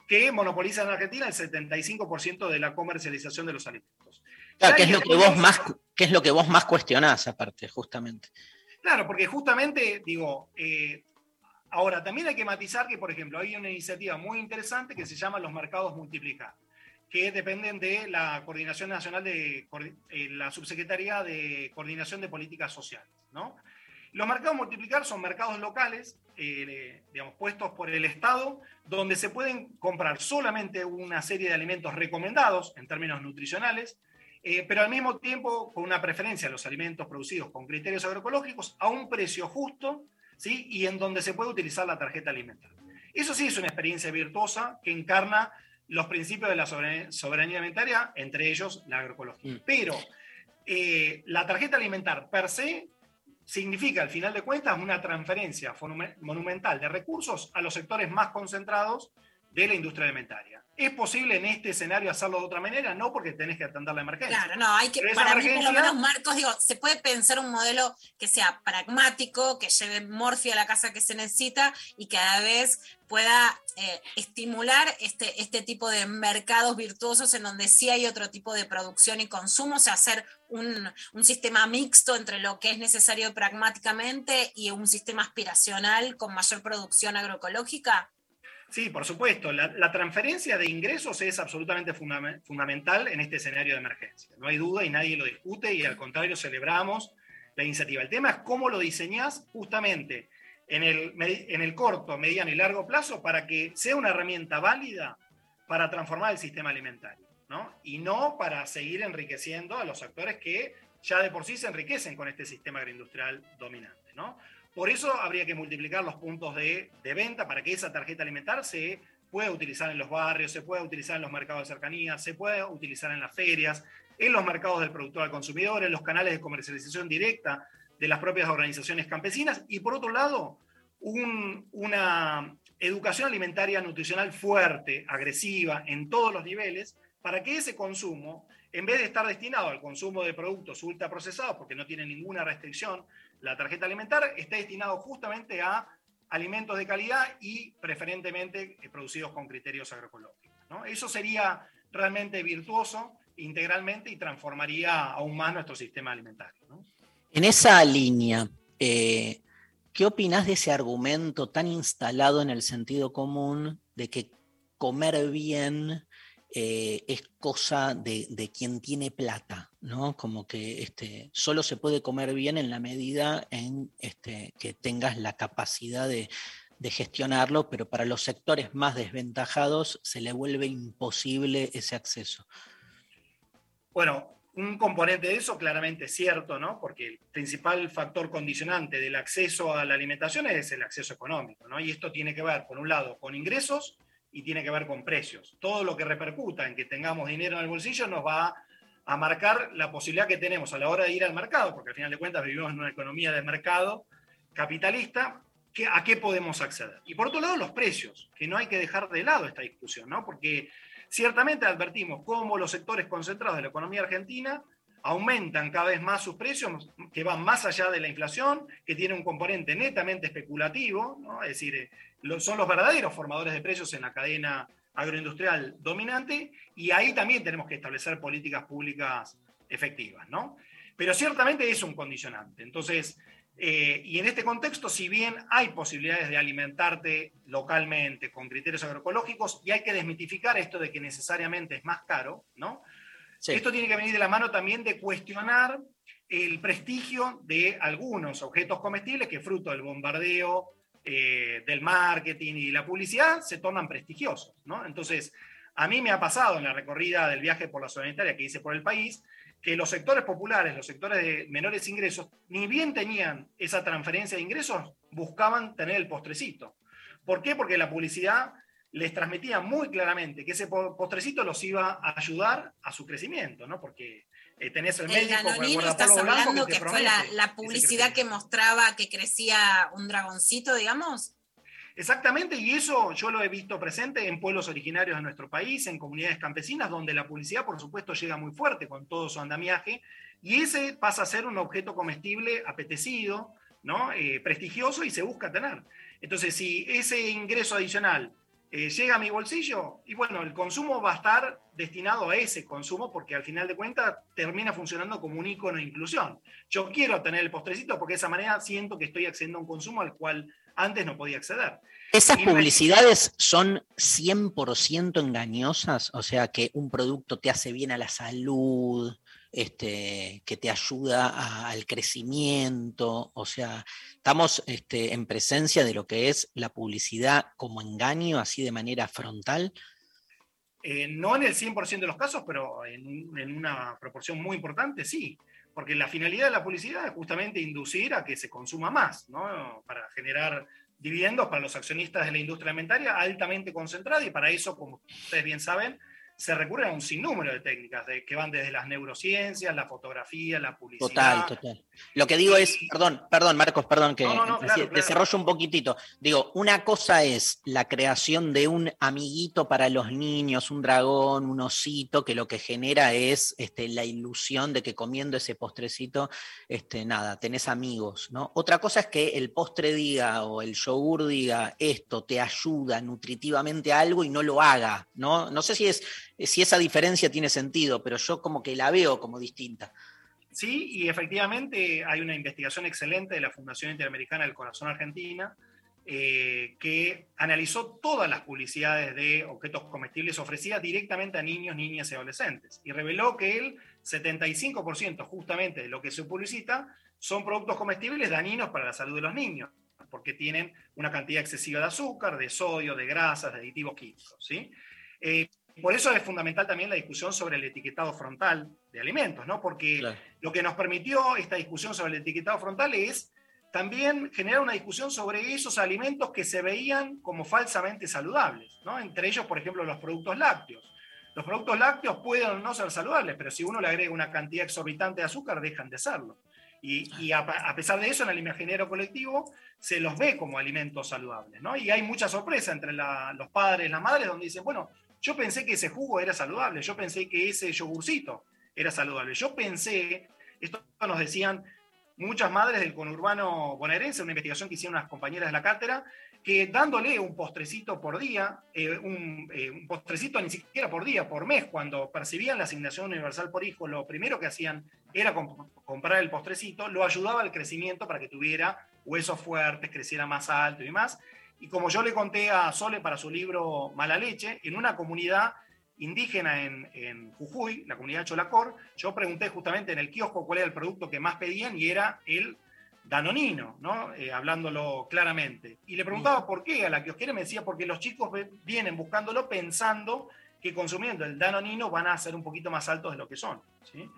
que monopolizan en Argentina el 75% de la comercialización de los alimentos. Claro, ¿qué es lo que vos más, qué es lo que vos más cuestionás aparte, justamente? Claro, porque justamente, digo, eh, ahora también hay que matizar que, por ejemplo, hay una iniciativa muy interesante que se llama los mercados multiplicar, que dependen de la Coordinación Nacional de eh, la Subsecretaría de Coordinación de Políticas Sociales. Los mercados multiplicar son mercados locales, eh, digamos, puestos por el Estado, donde se pueden comprar solamente una serie de alimentos recomendados en términos nutricionales, eh, pero al mismo tiempo con una preferencia a los alimentos producidos con criterios agroecológicos a un precio justo ¿sí? y en donde se puede utilizar la tarjeta alimentaria. Eso sí es una experiencia virtuosa que encarna los principios de la soberanía alimentaria, entre ellos la agroecología. Pero eh, la tarjeta alimentar per se significa, al final de cuentas, una transferencia monumental de recursos a los sectores más concentrados de la industria alimentaria. ¿Es posible en este escenario hacerlo de otra manera? No, porque tenés que atender la emergencia. Claro, no, hay que, para mí, por lo menos, Marcos, digo, se puede pensar un modelo que sea pragmático, que lleve morfia a la casa que se necesita y que a la vez pueda eh, estimular este, este tipo de mercados virtuosos en donde sí hay otro tipo de producción y consumo, o sea, hacer un, un sistema mixto entre lo que es necesario pragmáticamente y un sistema aspiracional con mayor producción agroecológica. Sí, por supuesto. La, transferencia de ingresos es absolutamente fundamental en este escenario de emergencia. No hay duda y nadie lo discute y al contrario celebramos la iniciativa. El tema es cómo lo diseñás justamente en el, en el corto, mediano y largo plazo para que sea una herramienta válida para transformar el sistema alimentario, ¿no? Y no para seguir enriqueciendo a los actores que ya de por sí se enriquecen con este sistema agroindustrial dominante, ¿no? Por eso habría que multiplicar los puntos de, venta para que esa tarjeta alimentar se pueda utilizar en los barrios, se pueda utilizar en los mercados de cercanía, se pueda utilizar en las ferias, en los mercados del productor al consumidor, en los canales de comercialización directa de las propias organizaciones campesinas y por otro lado, una educación alimentaria nutricional fuerte, agresiva, en todos los niveles, para que ese consumo, en vez de estar destinado al consumo de productos ultraprocesados, porque no tiene ninguna restricción, la tarjeta alimentar está destinado justamente a alimentos de calidad y preferentemente eh, producidos con criterios agroecológicos. Eso sería realmente virtuoso integralmente y transformaría aún más nuestro sistema alimentario. En esa línea, eh, ¿qué opinas de ese argumento tan instalado en el sentido común de que comer bien eh, es cosa de, quien tiene plata, ¿no? Como que este, solo se puede comer bien en la medida en este, que tengas la capacidad de, gestionarlo, pero para los sectores más desventajados se le vuelve imposible ese acceso. Bueno, un componente de eso claramente es cierto, ¿no? Porque el principal factor condicionante del acceso a la alimentación es el acceso económico, ¿no? Y esto tiene que ver, por un lado, con ingresos y tiene que ver con precios. Todo lo que repercuta en que tengamos dinero en el bolsillo nos va a marcar la posibilidad que tenemos a la hora de ir al mercado, porque al final de cuentas vivimos en una economía de mercado capitalista, que, a qué podemos acceder. Y por otro lado, los precios, que no hay que dejar de lado esta discusión, ¿no? porque ciertamente advertimos cómo los sectores concentrados de la economía argentina aumentan cada vez más sus precios, que van más allá de la inflación, que tiene un componente netamente especulativo, ¿no? es decir, son los verdaderos formadores de precios en la cadena agroindustrial dominante y ahí también tenemos que establecer políticas públicas efectivas, ¿no? Pero ciertamente es un condicionante. Entonces, eh, y en este contexto, si bien hay posibilidades de alimentarte localmente con criterios agroecológicos, y hay que desmitificar esto de que necesariamente es más caro, ¿no? Esto tiene que venir de la mano también de cuestionar el prestigio de algunos objetos comestibles que fruto del bombardeo eh, del marketing y la publicidad se tornan prestigiosos. Entonces, a mí me ha pasado en la recorrida del viaje por la sanitaria que hice por el país, que los sectores populares, los sectores de menores ingresos, ni bien tenían esa transferencia de ingresos, buscaban tener el postrecito. ¿Por qué? Porque la publicidad les transmitía muy claramente que ese postrecito los iba a ayudar a su crecimiento, ¿no? Porque eh, tenés el médico el estás hablando que, fue la, publicidad que mostraba que crecía un dragoncito, digamos. Exactamente, y eso yo lo he visto presente en pueblos originarios de nuestro país, en comunidades campesinas, donde la publicidad, por supuesto, llega muy fuerte con todo su andamiaje, y ese pasa a ser un objeto comestible apetecido, ¿no? Eh, prestigioso y se busca tener. Entonces, si ese ingreso adicional eh, llega a mi bolsillo y bueno, el consumo va a estar destinado a ese consumo porque al final de cuentas termina funcionando como un icono de inclusión. Yo quiero tener el postrecito porque de esa manera siento que estoy accediendo a un consumo al cual antes no podía acceder. ¿Esas publicidades son 100% engañosas? O sea, que un producto te hace bien a la salud, este, que te ayuda a- al crecimiento. O sea, estamos este, en presencia de lo que es la publicidad como engaño, así de manera frontal. Eh, no en el 100% de los casos, pero en, en una proporción muy importante, sí. Porque la finalidad de la publicidad es justamente inducir a que se consuma más, ¿no? Para generar dividendos para los accionistas de la industria alimentaria altamente concentrada y para eso, como ustedes bien saben, se recurre a un sinnúmero de técnicas de- que van desde las neurociencias, la fotografía, la publicidad. Total, total. Lo que digo es, perdón, perdón, Marcos, perdón, que No, no, no, claro. desarrollo un poquitito. Digo, una cosa es la creación de un amiguito para los niños, un dragón, un osito, que lo que genera es este, la ilusión de que comiendo ese postrecito, este, nada, tenés amigos, ¿no? Otra cosa es que el postre diga o el yogur diga esto te ayuda nutritivamente a algo y no lo haga, ¿no? No sé si es si esa diferencia tiene sentido, pero yo como que la veo como distinta. Sí, y efectivamente hay una investigación excelente de la Fundación Interamericana del Corazón Argentina eh, que analizó todas las publicidades de objetos comestibles ofrecidas directamente a niños, niñas y adolescentes y reveló que el 75% justamente de lo que se publicita son productos comestibles dañinos para la salud de los niños porque tienen una cantidad excesiva de azúcar, de sodio, de grasas, de aditivos químicos. ¿sí? Eh, por eso es fundamental también la discusión sobre el etiquetado frontal de alimentos, ¿no? Porque lo que nos permitió esta discusión sobre el etiquetado frontal es también generar una discusión sobre esos alimentos que se veían como falsamente saludables, ¿no? Entre ellos, por ejemplo, los productos lácteos. Los productos lácteos pueden o no ser saludables, pero si uno le agrega una cantidad exorbitante de azúcar, dejan de serlo. Y, y a, a, pesar de eso, en el imaginario colectivo se los ve como alimentos saludables, ¿no? Y hay mucha sorpresa entre la, los padres y las madres donde dicen, bueno, yo pensé que ese jugo era saludable, yo pensé que ese yogurcito era saludable, yo pensé, esto nos decían muchas madres del conurbano bonaerense, una investigación que hicieron unas compañeras de la cátedra, que dándole un postrecito por día, eh, un, eh, un, postrecito ni siquiera por día, por mes, cuando percibían la asignación universal por hijo, lo primero que hacían era comp comprar el postrecito, lo ayudaba al crecimiento para que tuviera huesos fuertes, creciera más alto y más. Y como yo le conté a Sole para su libro Mala Leche, en una comunidad indígena en, en, Jujuy, la comunidad Cholacor, yo pregunté justamente en el kiosco cuál era el producto que más pedían y era el danonino, ¿no? Eh, hablándolo claramente. Y le preguntaba por qué a la kiosquera, me decía porque los chicos vienen buscándolo pensando que consumiendo el danonino van a ser un poquito más altos de lo que son. ¿sí?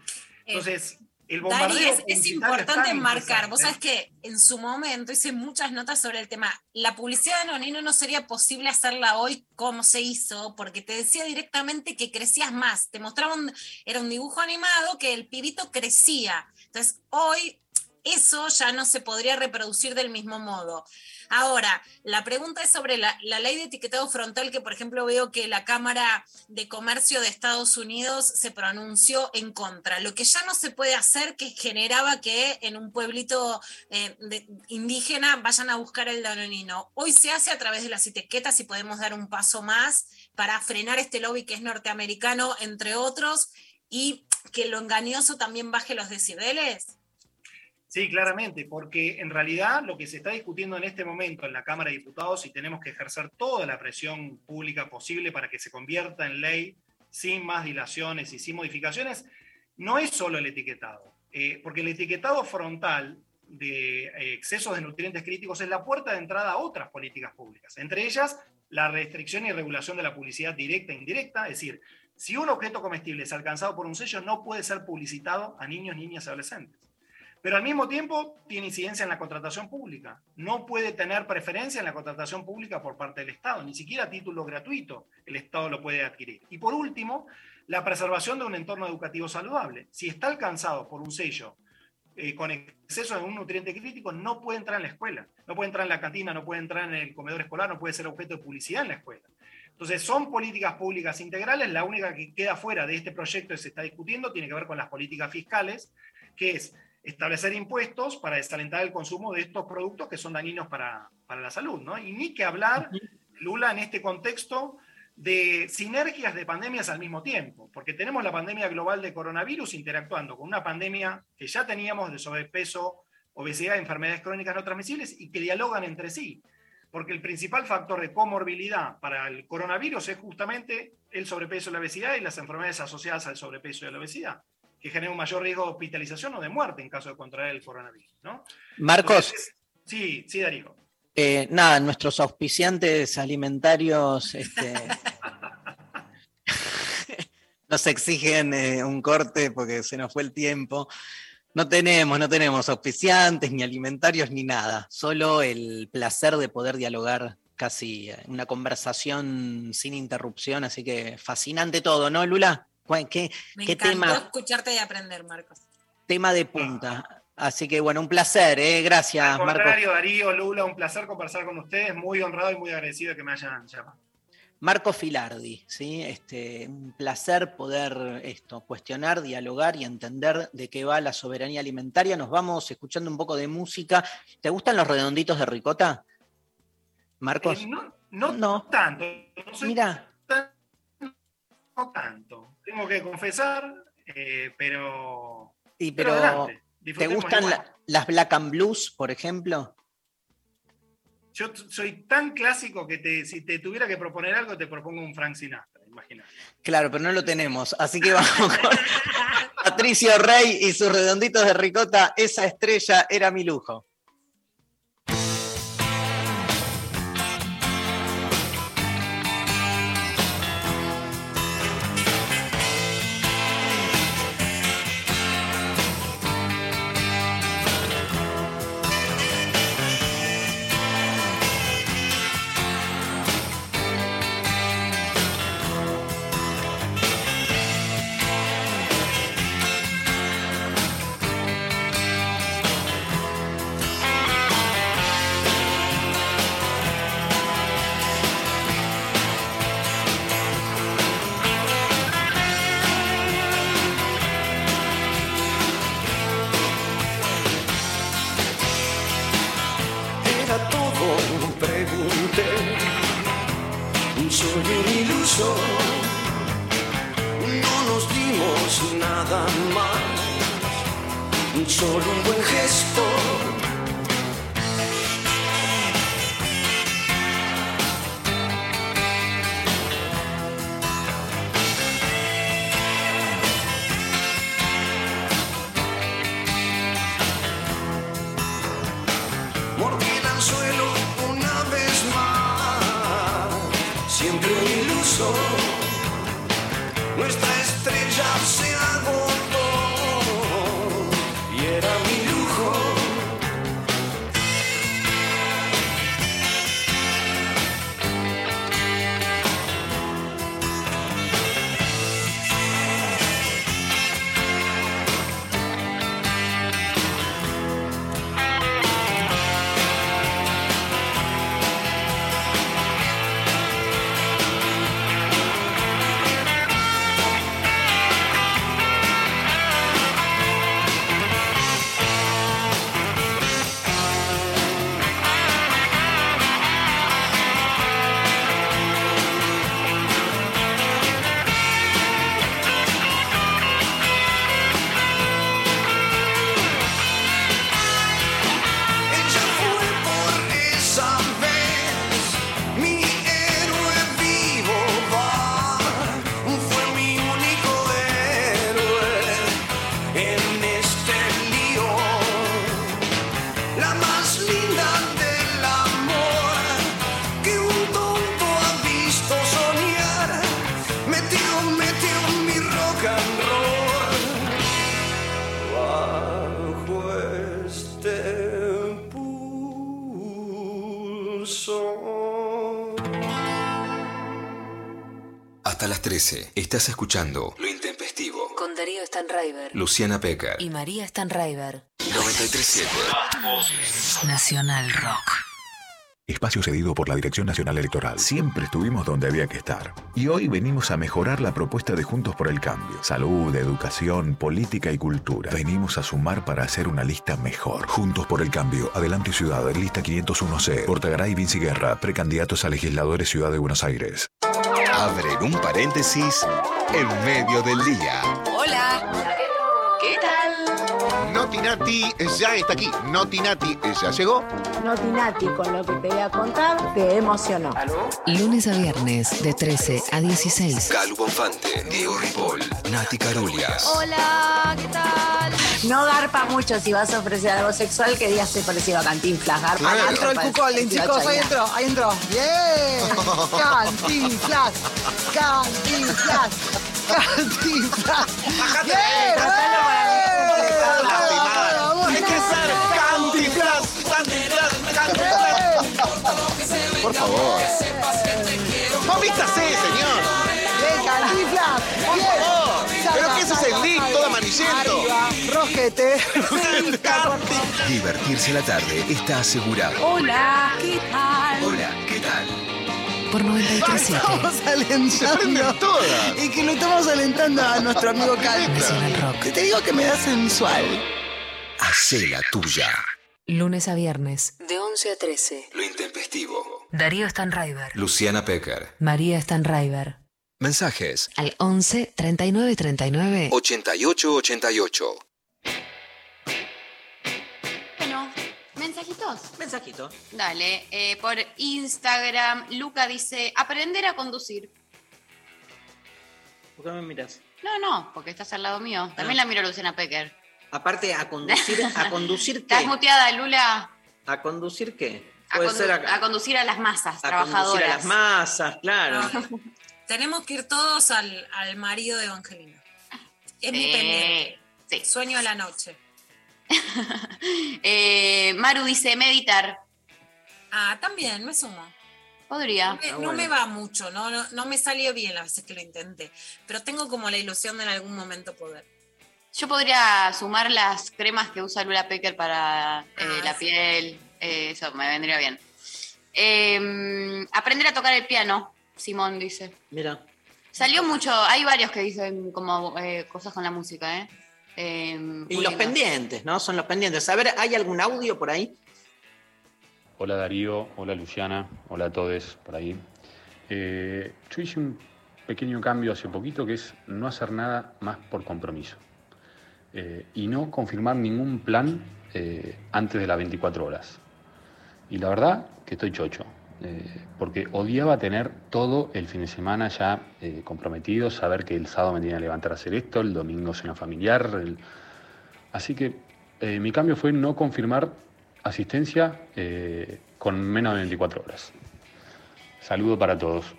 Entonces, el Dari, es, es importante marcar, vos sabés que en su momento hice muchas notas sobre el tema, la publicidad de Danonino no sería posible hacerla hoy como se hizo, porque te decía directamente que crecías más, te mostraban, era un dibujo animado que el pibito crecía, entonces hoy eso ya no se podría reproducir del mismo modo. Ahora, la pregunta es sobre la, ley de etiquetado frontal, que por ejemplo veo que la Cámara de Comercio de Estados Unidos se pronunció en contra. Lo que ya no se puede hacer, que generaba que en un pueblito eh, indígena vayan a buscar el danonino. Hoy se hace a través de las etiquetas y podemos dar un paso más para frenar este lobby que es norteamericano, entre otros, y que lo engañoso también baje los decibeles. Sí, claramente, porque en realidad lo que se está discutiendo en este momento en la Cámara de Diputados y tenemos que ejercer toda la presión pública posible para que se convierta en ley sin más dilaciones y sin modificaciones, no es solo el etiquetado, eh, porque el etiquetado frontal de eh, excesos de nutrientes críticos es la puerta de entrada a otras políticas públicas, entre ellas la restricción y regulación de la publicidad directa e indirecta, es decir, si un objeto comestible es alcanzado por un sello, no puede ser publicitado a niños, niñas y adolescentes pero al mismo tiempo tiene incidencia en la contratación pública. No puede tener preferencia en la contratación pública por parte del Estado, ni siquiera a título gratuito el Estado lo puede adquirir. Y por último, la preservación de un entorno educativo saludable. Si está alcanzado por un sello eh, con exceso de un nutriente crítico, no puede entrar en la escuela, no puede entrar en la cantina, no puede entrar en el comedor escolar, no puede ser objeto de publicidad en la escuela. Entonces, son políticas públicas integrales. La única que queda fuera de este proyecto que se está discutiendo tiene que ver con las políticas fiscales, que es establecer impuestos para desalentar el consumo de estos productos que son dañinos para, para la salud. ¿no? Y ni que hablar, Lula, en este contexto de sinergias de pandemias al mismo tiempo, porque tenemos la pandemia global de coronavirus interactuando con una pandemia que ya teníamos de sobrepeso, obesidad, enfermedades crónicas no transmisibles y que dialogan entre sí, porque el principal factor de comorbilidad para el coronavirus es justamente el sobrepeso y la obesidad y las enfermedades asociadas al sobrepeso y a la obesidad. Que genera un mayor riesgo de hospitalización o de muerte en caso de contraer el coronavirus. ¿no? Marcos, Entonces, sí, sí, Darío. eh, nada, nuestros auspiciantes alimentarios este, nos exigen eh, un corte porque se nos fue el tiempo. No tenemos, no tenemos auspiciantes, ni alimentarios, ni nada. Solo el placer de poder dialogar casi eh, una conversación sin interrupción. Así que fascinante todo, ¿no, Lula? ¿Qué, Me qué encantó tema, escucharte y aprender, Marcos. tema de punta? Así que bueno, un placer, ¿eh? Gracias, Al Marcos. contrario, Darío, Lula, un placer conversar con ustedes. Muy honrado y muy agradecido de que me hayan llamado. Marco Filardi, ¿sí? Este, un placer poder esto, cuestionar, dialogar y entender de qué va la soberanía alimentaria. Nos vamos escuchando un poco de música. ¿Te gustan los redonditos de ricota? Marcos. Eh, no, no, tanto. No soy Mira. No tanto. Tengo que confesar, eh, pero. Sí, pero pero adelante, ¿te gustan la- las Black and Blues, por ejemplo? Yo soy tan clásico que te- si te tuviera que proponer algo, te propongo un Frank Sinatra, imagínate. Claro, pero no lo tenemos. Así que vamos con Patricio Rey y sus redonditos de ricota. Esa estrella era mi lujo. 13 estás escuchando Lo Intempestivo. Con Darío Stanraiver. Luciana Pecker. Y María Stanraiver. 937. Nacional Rock. Espacio cedido por la Dirección Nacional Electoral. Siempre estuvimos donde había que estar. Y hoy venimos a mejorar la propuesta de Juntos por el Cambio. Salud, educación, política y cultura. Venimos a sumar para hacer una lista mejor. Juntos por el Cambio. Adelante Ciudad, lista 501C. Portagaray Vinci Guerra, precandidatos a legisladores Ciudad de Buenos Aires. Abren un paréntesis en medio del día. Notinati ya está aquí. Notinati ya llegó. Notinati, con lo que te voy a contar, te emocionó. Lunes a viernes de 13 a 16. Calu Bonfante, Diego Ripoll, Nati Carulias. Hola, ¿qué tal? No garpa mucho si vas a ofrecer algo sexual que digas te parecido a Cantinflas. Garpa Claro. mucho, Entró el Cucolín, chicos, ahí entró, ahí entró. ¡Bien! ¡Cantinflas! ¡Cantinflas! ¡Cantinflas! ¡Bien! Por favor. Movístase, señor. ¡Bien, Cantinflas! Por favor. ¿Pero qué es ese link todo amarillento? Rojete. Divertirse la tarde está asegurado. Hola, ¿qué tal? Hola, ¿qué tal? Por 93.7. Estamos alentando. todas. Y que lo estamos alentando a nuestro amigo Cal. Nacional Rock. Te digo que me da sensual. Hacé la tuya. Lunes a viernes de 11 a 13. Lo intempestivo. Darío Stanraiver. Luciana Pecker. María Stanraiver. Mensajes. Al 11 39 39. 8888. Bueno, mensajitos. Mensajito. Dale, eh, por Instagram, Luca dice, aprender a conducir. ¿Por qué me miras? No, no, porque estás al lado mío. También Ah. la miro a Luciana Pecker. Aparte, a conducir, a conducir ¿Estás qué? muteada, Lula? ¿A conducir qué? A, condu- ser a, a conducir a las masas, a trabajadoras. conducir a las masas, claro. Tenemos que ir todos al, al marido de Evangelina. Es mi Sí, pendiente. Sueño a la noche. Eh, Maru dice meditar. Ah, también, me sumo. Podría. No me, no me va mucho, no, no, no me salió bien las veces que lo intenté, pero tengo como la ilusión de en algún momento poder. Yo podría sumar las cremas que usa Lula Pecker para eh, Ah, la sí. piel. eh, eso me vendría bien. Eh, aprender a tocar el piano, Simón dice. Mira. Salió mucho, hay varios que dicen como eh, cosas con la música, ¿eh? Eh, Y los pendientes, ¿no? Son los pendientes. A ver, ¿hay algún audio por ahí? Hola Darío, hola Luciana, hola a todos por ahí. Eh, yo hice un pequeño cambio hace poquito que es no hacer nada más por compromiso Eh, y no confirmar ningún plan eh, antes de las 24 horas. Y la verdad que estoy chocho, eh, porque odiaba tener todo el fin de semana ya comprometido, saber que el sábado me tenía que levantar a hacer esto, el domingo cena familiar. Así que mi cambio fue no confirmar asistencia con menos de 24 horas. Saludo para todos.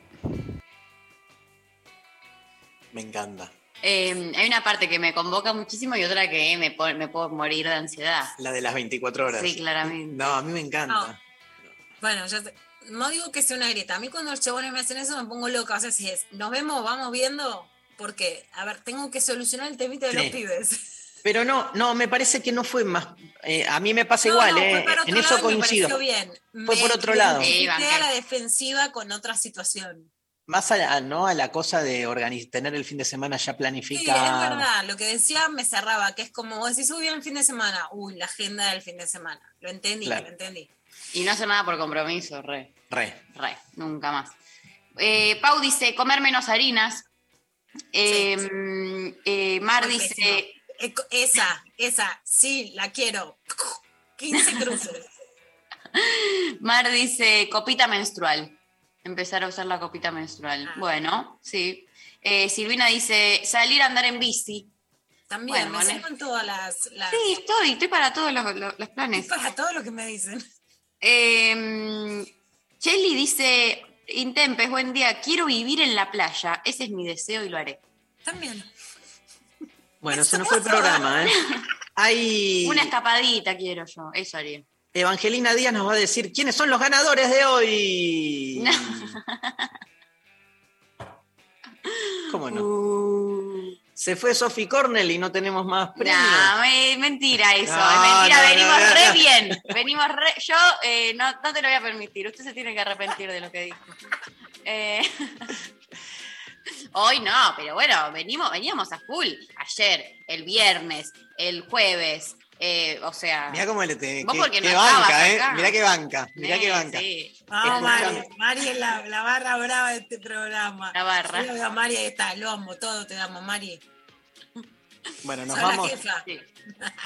Me encanta. Eh, hay una parte que me convoca muchísimo y otra que me, me puedo morir de ansiedad. La de las 24 horas. Sí, claramente. No, a mí me encanta. Bueno, ya sé- no digo que sea una grieta. A mí cuando los chabones me hacen eso me pongo loca. O sea, si es, nos vemos, vamos viendo. Porque, a ver, tengo que solucionar el temita de Sí. los pibes. Pero no, no, me parece que no fue más. eh, a mí me pasa No, igual, no, eh, en eso me coincido. bien. Fue Me por otro lado. identifiqué a la defensiva con otra situación. Más a la, ¿no? a la cosa de tener el fin de semana ya Sí, planificado. es verdad. Lo que decía me cerraba, que es como vos decís, subí el fin de semana. Uy, la agenda del fin de semana. Lo entendí, Claro. lo entendí. Y no hacer nada por compromiso, re. Re. Re, nunca más. Eh, Pau dice comer menos harinas. Eh, eh, Mar Muy dice. pésimo. Eh, Esa, esa, sí, la quiero. 15 cruces. Mar dice copita menstrual. Empezar a usar la copita Ah. menstrual. Bueno, sí. Eh, Silvina dice salir a andar en bici. También, Bueno, me bueno. todas las, las- Sí, estoy, estoy para todos los, los- los planes. Para todo lo que me dicen. Eh, Shelly dice, Intempes, buen día, quiero vivir en la playa. Ese es mi deseo y lo haré. También. Bueno, se nos fue el programa, ¿eh? Hay. Una escapadita quiero yo, eso haría. Evangelina Díaz nos va a decir quiénes son los ganadores de hoy. ¿Cómo no? Se fue Sophie Cornell y no tenemos más premios. No, me- mentira eso, No, es mentira, no, venimos no, re bien, venimos re, yo eh, no, no te lo voy a permitir, usted se tiene que arrepentir de lo que dijo. Eh, hoy no, pero bueno, venimos, veníamos a full, ayer, el viernes, el jueves, eh, o sea... Mirá cómo le te. Vos no banca, ¿eh? acá. Mirá que banca, mirá que Eh, banca. sí. Vamos, Mari. Escuchame. Mari es la, la barra brava de este programa. La barra. Yo veo a Mari ahí está, lo amo, todo te damos, Mari. Bueno, nos vamos.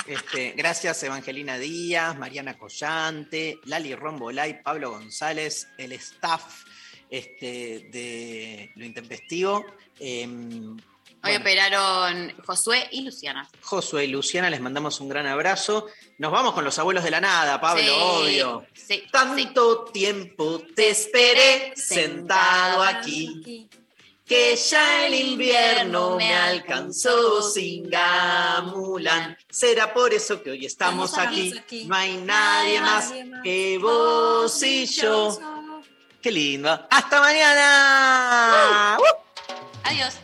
Este, gracias Evangelina Díaz, Mariana Collante, Lali Rombolay, Pablo González, el staff este, de Lo Intempestivo. Em, Hoy operaron Josué y Luciana. Josué y Luciana, les mandamos un gran abrazo. Nos vamos con los abuelos de la nada, Pablo, Sí, obvio. sí, Tanto tiempo te esperé sentado aquí, que ya el invierno me alcanzó sin gamulan. Será por eso que hoy estamos aquí. No hay nadie más que vos y yo. Qué lindo. ¡Hasta mañana! Adiós.